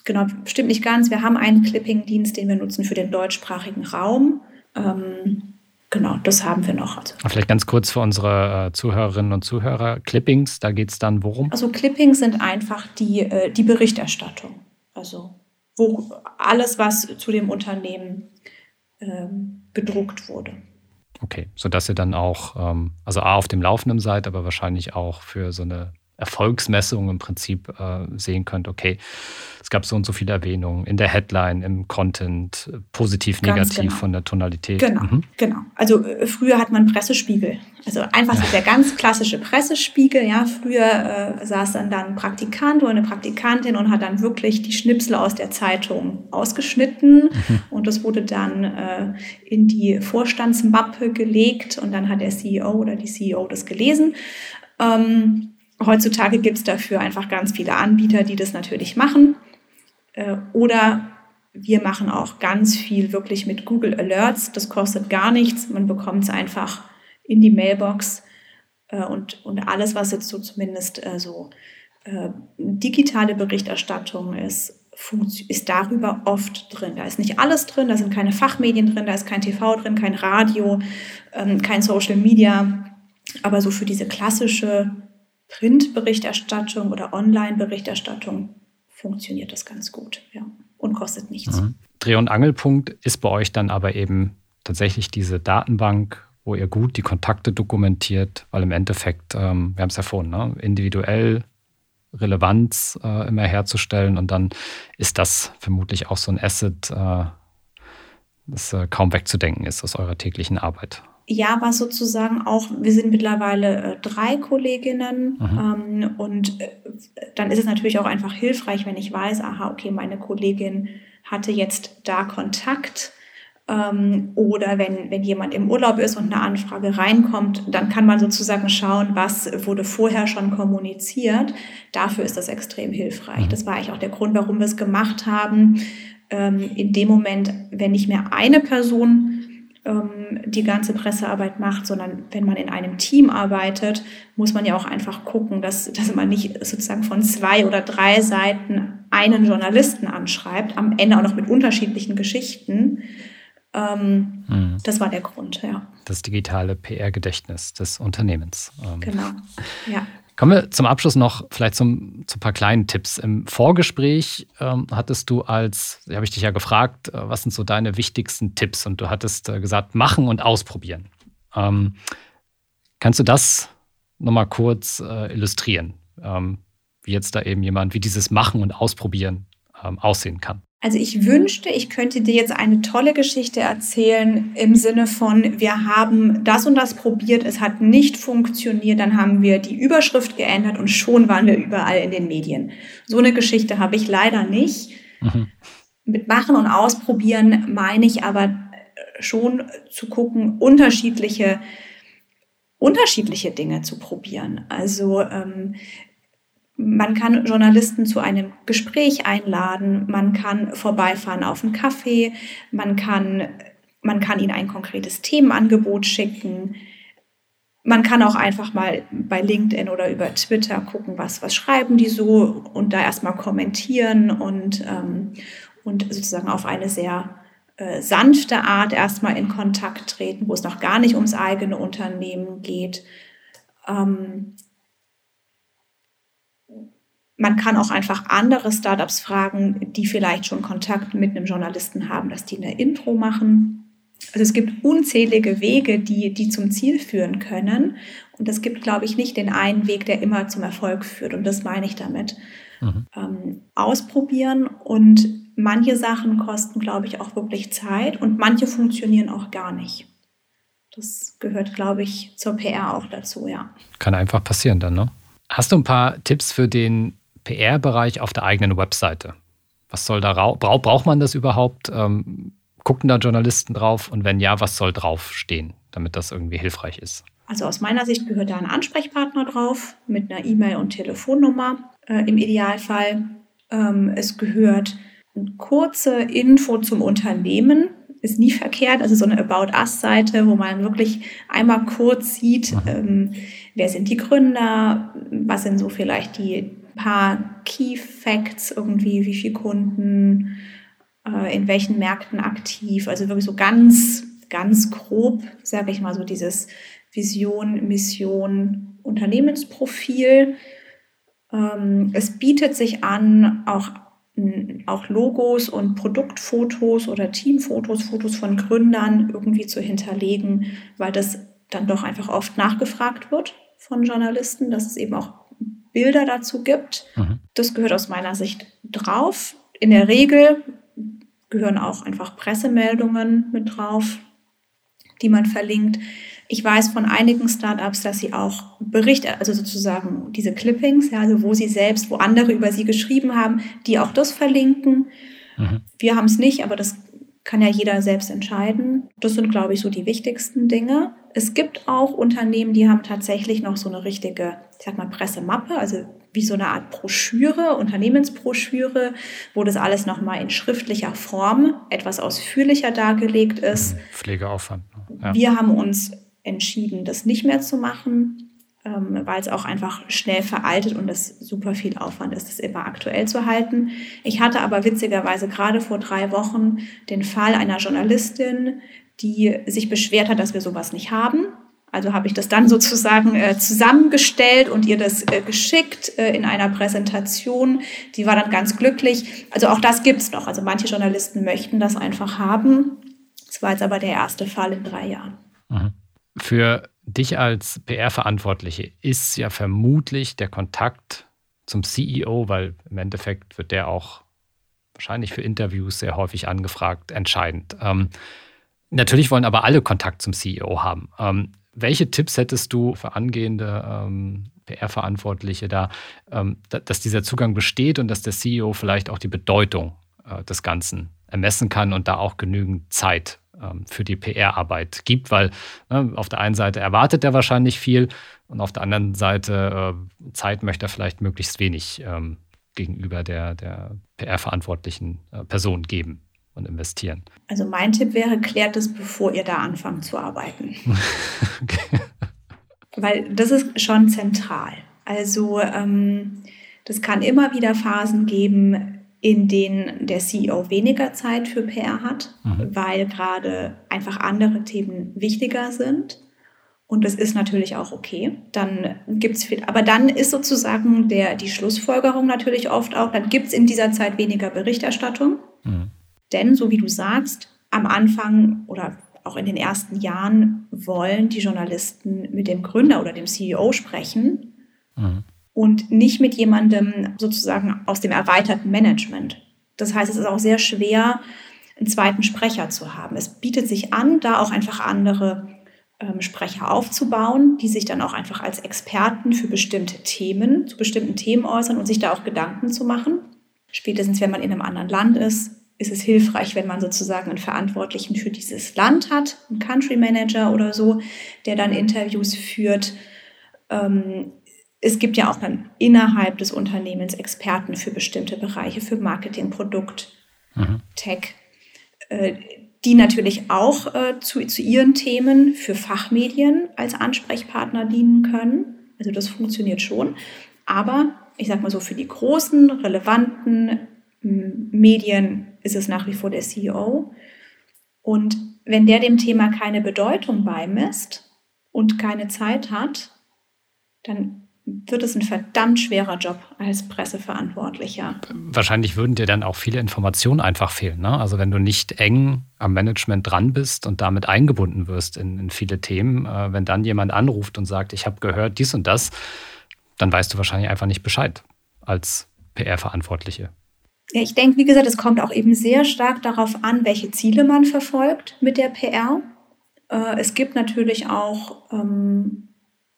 Genau, stimmt nicht ganz. Wir haben einen Clipping-Dienst, den wir nutzen für den deutschsprachigen Raum. Ähm, genau, das haben wir noch. Also. Vielleicht ganz kurz für unsere äh, Zuhörerinnen und Zuhörer. Clippings, da geht es dann worum? Also Clippings sind einfach die, äh, die Berichterstattung. Also wo alles, was zu dem Unternehmen ähm, gedruckt wurde. Okay, sodass ihr dann auch, ähm, also A, auf dem Laufenden seid, aber wahrscheinlich auch für so eine Erfolgsmessung im Prinzip äh, sehen könnt, okay, es gab so und so viele Erwähnungen in der Headline, im Content, positiv, Ganz negativ genau. von der Tonalität. Genau, mhm. genau. Also äh, früher hat man Pressespiegel. Also einfach so der ganz klassische Pressespiegel. Ja, früher äh, saß dann dann ein Praktikant oder eine Praktikantin und hat dann wirklich die Schnipsel aus der Zeitung ausgeschnitten mhm. und das wurde dann äh, in die Vorstandsmappe gelegt und dann hat der CEO oder die CEO das gelesen. Ähm, heutzutage gibt es dafür einfach ganz viele Anbieter, die das natürlich machen. Äh, oder wir machen auch ganz viel wirklich mit Google Alerts. Das kostet gar nichts. Man bekommt es einfach in die Mailbox. Äh, und, und alles, was jetzt so zumindest äh, so digitale Berichterstattung ist, ist darüber oft drin. Da ist nicht alles drin, da sind keine Fachmedien drin, da ist kein TV drin, kein Radio, ähm, kein Social Media. Aber so für diese klassische Printberichterstattung oder Online-Berichterstattung funktioniert das ganz gut, ja. Und kostet nichts. Mhm. Dreh- und Angelpunkt ist bei euch dann aber eben tatsächlich diese Datenbank, wo ihr gut die Kontakte dokumentiert, weil im Endeffekt, ähm, wir haben es ja vorhin, ne, individuell Relevanz äh, immer herzustellen und dann ist das vermutlich auch so ein Asset, äh, das äh, kaum wegzudenken ist aus eurer täglichen Arbeit. Ja, was sozusagen auch, wir sind mittlerweile äh, drei Kolleginnen mhm. ähm, und äh, dann ist es natürlich auch einfach hilfreich, wenn ich weiß, aha, okay, meine Kollegin hatte jetzt da Kontakt ähm, oder wenn, wenn jemand im Urlaub ist und eine Anfrage reinkommt, dann kann man sozusagen schauen, was wurde vorher schon kommuniziert. Dafür ist das extrem hilfreich. Mhm. Das war eigentlich auch der Grund, warum wir es gemacht haben. Ähm, in dem Moment, wenn nicht mehr eine Person ähm, die ganze Pressearbeit macht, sondern wenn man in einem Team arbeitet, muss man ja auch einfach gucken, dass, dass man nicht sozusagen von zwei oder drei Seiten einen Journalisten anschreibt, am Ende auch noch mit unterschiedlichen Geschichten. Ähm, hm. Das war der Grund, ja. Das digitale PR-Gedächtnis des Unternehmens. Ähm. Genau, ja. Kommen wir zum Abschluss noch vielleicht zum, zu ein paar kleinen Tipps. Im Vorgespräch ähm, hattest du als, habe ich dich ja gefragt, äh, was sind so deine wichtigsten Tipps? Und du hattest äh, gesagt, machen und ausprobieren. Ähm, kannst du das nochmal kurz äh, illustrieren? Ähm, wie jetzt da eben jemand, wie dieses Machen und Ausprobieren ähm, aussehen kann? Also ich wünschte, ich könnte dir jetzt eine tolle Geschichte erzählen im Sinne von, wir haben das und das probiert, es hat nicht funktioniert, dann haben wir die Überschrift geändert und schon waren wir überall in den Medien. So eine Geschichte habe ich leider nicht. Mhm. Mit Machen und Ausprobieren meine ich aber schon zu gucken, unterschiedliche unterschiedliche Dinge zu probieren. Also ähm, man kann Journalisten zu einem Gespräch einladen, man kann vorbeifahren auf einen Kaffee, man kann, man kann ihnen ein konkretes Themenangebot schicken. Man kann auch einfach mal bei LinkedIn oder über Twitter gucken, was, was schreiben die so und da erstmal kommentieren und, ähm, und sozusagen auf eine sehr äh, sanfte Art erstmal in Kontakt treten, wo es noch gar nicht ums eigene Unternehmen geht. Ähm, man kann auch einfach andere Startups fragen, die vielleicht schon Kontakt mit einem Journalisten haben, dass die eine Intro machen. Also es gibt unzählige Wege, die, die zum Ziel führen können. Und es gibt, glaube ich, nicht den einen Weg, der immer zum Erfolg führt. Und das meine ich damit. Mhm. Ähm, ausprobieren und manche Sachen kosten, glaube ich, auch wirklich Zeit und manche funktionieren auch gar nicht. Das gehört, glaube ich, zur PR auch dazu, ja. Kann einfach passieren dann, ne? Hast du ein paar Tipps für den PR-Bereich auf der eigenen Webseite. Was soll da raus? Braucht man das überhaupt? Ähm, gucken da Journalisten drauf? Und wenn ja, was soll draufstehen, damit das irgendwie hilfreich ist? Also aus meiner Sicht gehört da ein Ansprechpartner drauf mit einer E-Mail und Telefonnummer äh, im Idealfall. Ähm, es gehört eine kurze Info zum Unternehmen, ist nie verkehrt, also so eine About Us-Seite, wo man wirklich einmal kurz sieht, ähm, wer sind die Gründer, was sind so vielleicht die paar Key Facts irgendwie, wie viele Kunden, äh, in welchen Märkten aktiv, also wirklich so ganz, ganz grob, sage ich mal, so dieses Vision, Mission, Unternehmensprofil. Ähm, es bietet sich an, auch, auch Logos und Produktfotos oder Teamfotos, Fotos von Gründern irgendwie zu hinterlegen, weil das dann doch einfach oft nachgefragt wird von Journalisten, dass es eben auch Bilder dazu gibt. Mhm. Das gehört aus meiner Sicht drauf. In der Regel gehören auch einfach Pressemeldungen mit drauf, die man verlinkt. Ich weiß von einigen Startups, dass sie auch Berichte, also sozusagen diese Clippings, ja, also wo sie selbst, wo andere über sie geschrieben haben, die auch das verlinken. Mhm. Wir haben es nicht, aber das kann ja jeder selbst entscheiden. Das sind, glaube ich, so die wichtigsten Dinge. Es gibt auch Unternehmen, die haben tatsächlich noch so eine richtige, ich sag mal, Pressemappe, also wie so eine Art Broschüre, Unternehmensbroschüre, wo das alles nochmal in schriftlicher Form etwas ausführlicher dargelegt ist. Pflegeaufwand. Ne? Ja. Wir haben uns entschieden, das nicht mehr zu machen ähm, weil es auch einfach schnell veraltet und es super viel Aufwand ist, das immer aktuell zu halten. Ich hatte aber witzigerweise gerade vor drei Wochen den Fall einer Journalistin, die sich beschwert hat, dass wir sowas nicht haben. Also habe ich das dann sozusagen äh, zusammengestellt und ihr das äh, geschickt äh, in einer Präsentation. Die war dann ganz glücklich. Also auch das gibt's noch. Also manche Journalisten möchten das einfach haben. Das war jetzt aber der erste Fall in drei Jahren. Mhm. Für dich als PR-Verantwortliche ist ja vermutlich der Kontakt zum CEO, weil im Endeffekt wird der auch wahrscheinlich für Interviews sehr häufig angefragt, entscheidend. Ähm, natürlich wollen aber alle Kontakt zum CEO haben. Ähm, welche Tipps hättest du für angehende ähm, PR-Verantwortliche da, ähm, dass dieser Zugang besteht und dass der CEO vielleicht auch die Bedeutung äh, des Ganzen ermessen kann und da auch genügend Zeit für die PR-Arbeit gibt, weil ne, auf der einen Seite erwartet er wahrscheinlich viel und auf der anderen Seite äh, Zeit möchte er vielleicht möglichst wenig ähm, gegenüber der, der PR-verantwortlichen äh, Person geben und investieren. Also mein Tipp wäre, klärt es, bevor ihr da anfangt zu arbeiten. okay. Weil das ist schon zentral. Also ähm, das kann immer wieder Phasen geben, in denen der CEO weniger Zeit für PR hat, mhm. weil gerade einfach andere Themen wichtiger sind. Und das ist natürlich auch okay. Dann gibt's viel, aber dann ist sozusagen der, die Schlussfolgerung natürlich oft auch, dann gibt es in dieser Zeit weniger Berichterstattung. Mhm. Denn, so wie du sagst, am Anfang oder auch in den ersten Jahren wollen die Journalisten mit dem Gründer oder dem CEO sprechen. Mhm und nicht mit jemandem sozusagen aus dem erweiterten Management. Das heißt, es ist auch sehr schwer, einen zweiten Sprecher zu haben. Es bietet sich an, da auch einfach andere ähm, Sprecher aufzubauen, die sich dann auch einfach als Experten für bestimmte Themen, zu bestimmten Themen äußern und sich da auch Gedanken zu machen. Spätestens, wenn man in einem anderen Land ist, ist es hilfreich, wenn man sozusagen einen Verantwortlichen für dieses Land hat, einen Country Manager oder so, der dann Interviews führt. Ähm, es gibt ja auch dann innerhalb des Unternehmens Experten für bestimmte Bereiche, für Marketing, Produkt, mhm. Tech, äh, die natürlich auch äh, zu, zu ihren Themen für Fachmedien als Ansprechpartner dienen können. Also das funktioniert schon. Aber ich sage mal so, für die großen, relevanten Medien ist es nach wie vor der CEO. Und wenn der dem Thema keine Bedeutung beimisst und keine Zeit hat, dann wird es ein verdammt schwerer Job als Presseverantwortlicher. Wahrscheinlich würden dir dann auch viele Informationen einfach fehlen. Ne? Also wenn du nicht eng am Management dran bist und damit eingebunden wirst in, in viele Themen, äh, wenn dann jemand anruft und sagt, ich habe gehört dies und das, dann weißt du wahrscheinlich einfach nicht Bescheid als PR-Verantwortliche. Ja, ich denke, wie gesagt, es kommt auch eben sehr stark darauf an, welche Ziele man verfolgt mit der PR. Äh, es gibt natürlich auch ähm,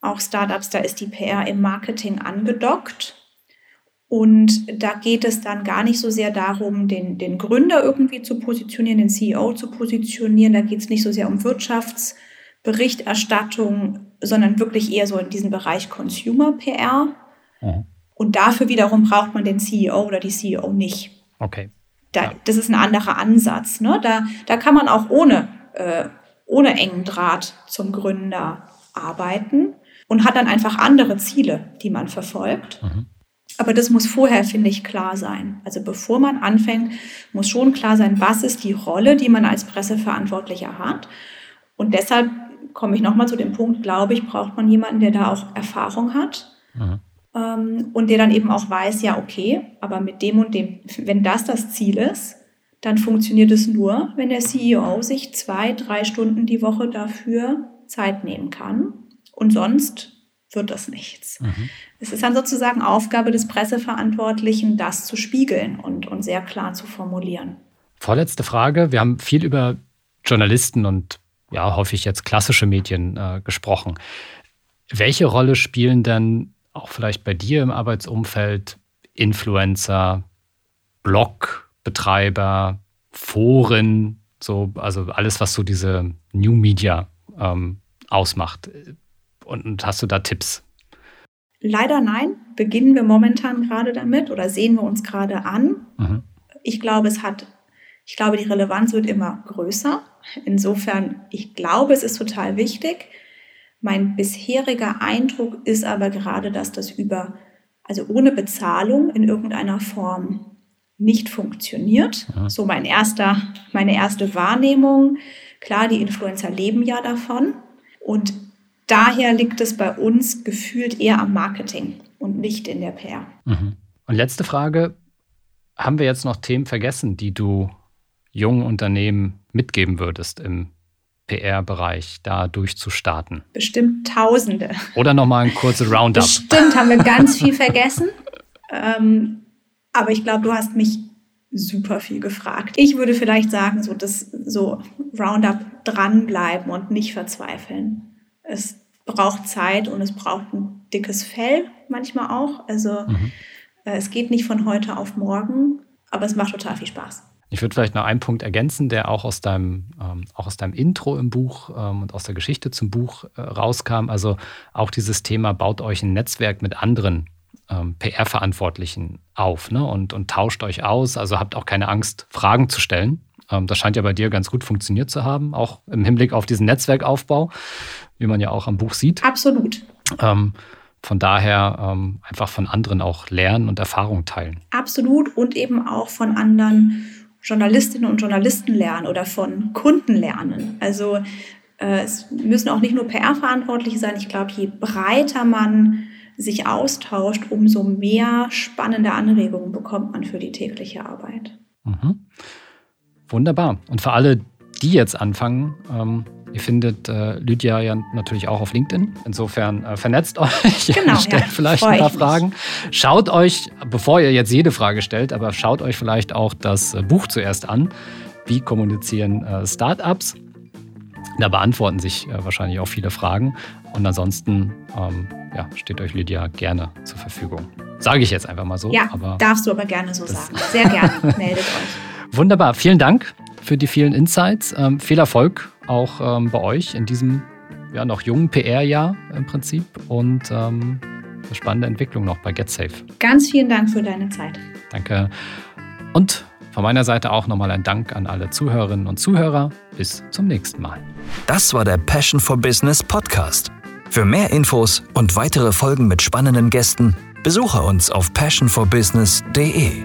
auch Startups, da ist die PR im Marketing angedockt. Und da geht es dann gar nicht so sehr darum, den, den Gründer irgendwie zu positionieren, den CEO zu positionieren. Da geht es nicht so sehr um Wirtschaftsberichterstattung, sondern wirklich eher so in diesen Bereich Consumer PR. Mhm. Und dafür wiederum braucht man den CEO oder die CEO nicht. Okay. Da, ja. Das ist ein anderer Ansatz. Ne? Da, da kann man auch ohne, äh, ohne engen Draht zum Gründer arbeiten und hat dann einfach andere Ziele, die man verfolgt. Mhm. Aber das muss vorher, finde ich, klar sein. Also bevor man anfängt, muss schon klar sein, was ist die Rolle, die man als Presseverantwortlicher hat. Und deshalb komme ich nochmal zu dem Punkt, glaube ich, braucht man jemanden, der da auch Erfahrung hat. Mhm. Ähm, und der dann eben auch weiß, ja, okay, aber mit dem und dem, wenn das das Ziel ist, dann funktioniert es nur, wenn der CEO sich zwei, drei Stunden die Woche dafür Zeit nehmen kann und sonst wird das nichts. Mhm. Es ist dann sozusagen Aufgabe des Presseverantwortlichen, das zu spiegeln und, und sehr klar zu formulieren. Vorletzte Frage. Wir haben viel über Journalisten und ja, häufig jetzt klassische Medien äh, gesprochen. Welche Rolle spielen denn auch vielleicht bei dir im Arbeitsumfeld Influencer, Blogbetreiber, Foren, So, also alles, was so diese New Media ähm, ausmacht. Und, und hast du da Tipps? Leider nein. Beginnen wir momentan gerade damit oder sehen wir uns gerade an. Mhm. Ich glaube, es hat, ich glaube, die Relevanz wird immer größer. Insofern, ich glaube, es ist total wichtig. Mein bisheriger Eindruck ist aber gerade, dass das über, also ohne Bezahlung in irgendeiner Form nicht funktioniert. Ja. So mein erster, meine erste Wahrnehmung. Klar, die Influencer leben ja davon. Und daher liegt es bei uns gefühlt eher am Marketing und nicht in der PR. Mhm. Und letzte Frage. Haben wir jetzt noch Themen vergessen, die du jungen Unternehmen mitgeben würdest im PR-Bereich, da durchzustarten? Bestimmt Tausende. Oder nochmal ein kurzes Roundup. Bestimmt haben wir ganz viel vergessen. Ähm, aber ich glaube, du hast mich super viel gefragt. Ich würde vielleicht sagen, so das so Roundup dranbleiben und nicht verzweifeln es braucht Zeit und es braucht ein dickes Fell manchmal auch. Also mhm. äh, es geht nicht von heute auf morgen, aber es macht total viel Spaß. Ich würde vielleicht noch einen Punkt ergänzen, der auch aus deinem, ähm, auch aus deinem Intro im Buch ähm, und aus der Geschichte zum Buch äh, rauskam. Also auch dieses Thema, baut euch ein Netzwerk mit anderen ähm, PR-Verantwortlichen auf ne? und, und tauscht euch aus. Also habt auch keine Angst, Fragen zu stellen. Ähm, das scheint ja bei dir ganz gut funktioniert zu haben, auch im Hinblick auf diesen Netzwerkaufbau wie man ja auch am Buch sieht. Absolut. Ähm, von daher ähm, einfach von anderen auch lernen und Erfahrungen teilen. Absolut und eben auch von anderen Journalistinnen und Journalisten lernen oder von Kunden lernen. Also äh, es müssen auch nicht nur PR-Verantwortliche sein. Ich glaube, je breiter man sich austauscht, umso mehr spannende Anregungen bekommt man für die tägliche Arbeit. Mhm. Wunderbar. Und für alle, die jetzt anfangen, ähm, Ihr findet äh, Lydia ja natürlich auch auf LinkedIn. Insofern äh, vernetzt euch, genau, stellt ja, vielleicht ein paar Fragen. Schaut euch, bevor ihr jetzt jede Frage stellt, aber schaut euch vielleicht auch das äh, Buch zuerst an. Wie kommunizieren äh, Startups? Da beantworten sich äh, wahrscheinlich auch viele Fragen. Und ansonsten ähm, ja, steht euch Lydia gerne zur Verfügung. Sage ich jetzt einfach mal so. Ja, darfst du aber gerne so sagen. Sehr gerne. Meldet euch. Wunderbar. Vielen Dank für die vielen Insights. Ähm, viel Erfolg auch ähm, bei euch in diesem ja, noch jungen PR-Jahr im Prinzip und ähm, eine spannende Entwicklung noch bei GetSafe. Ganz vielen Dank für deine Zeit. Danke. Und von meiner Seite auch nochmal ein Dank an alle Zuhörerinnen und Zuhörer. Bis zum nächsten Mal. Das war der Passion for Business Podcast. Für mehr Infos und weitere Folgen mit spannenden Gästen besuche uns auf passionforbusiness.de.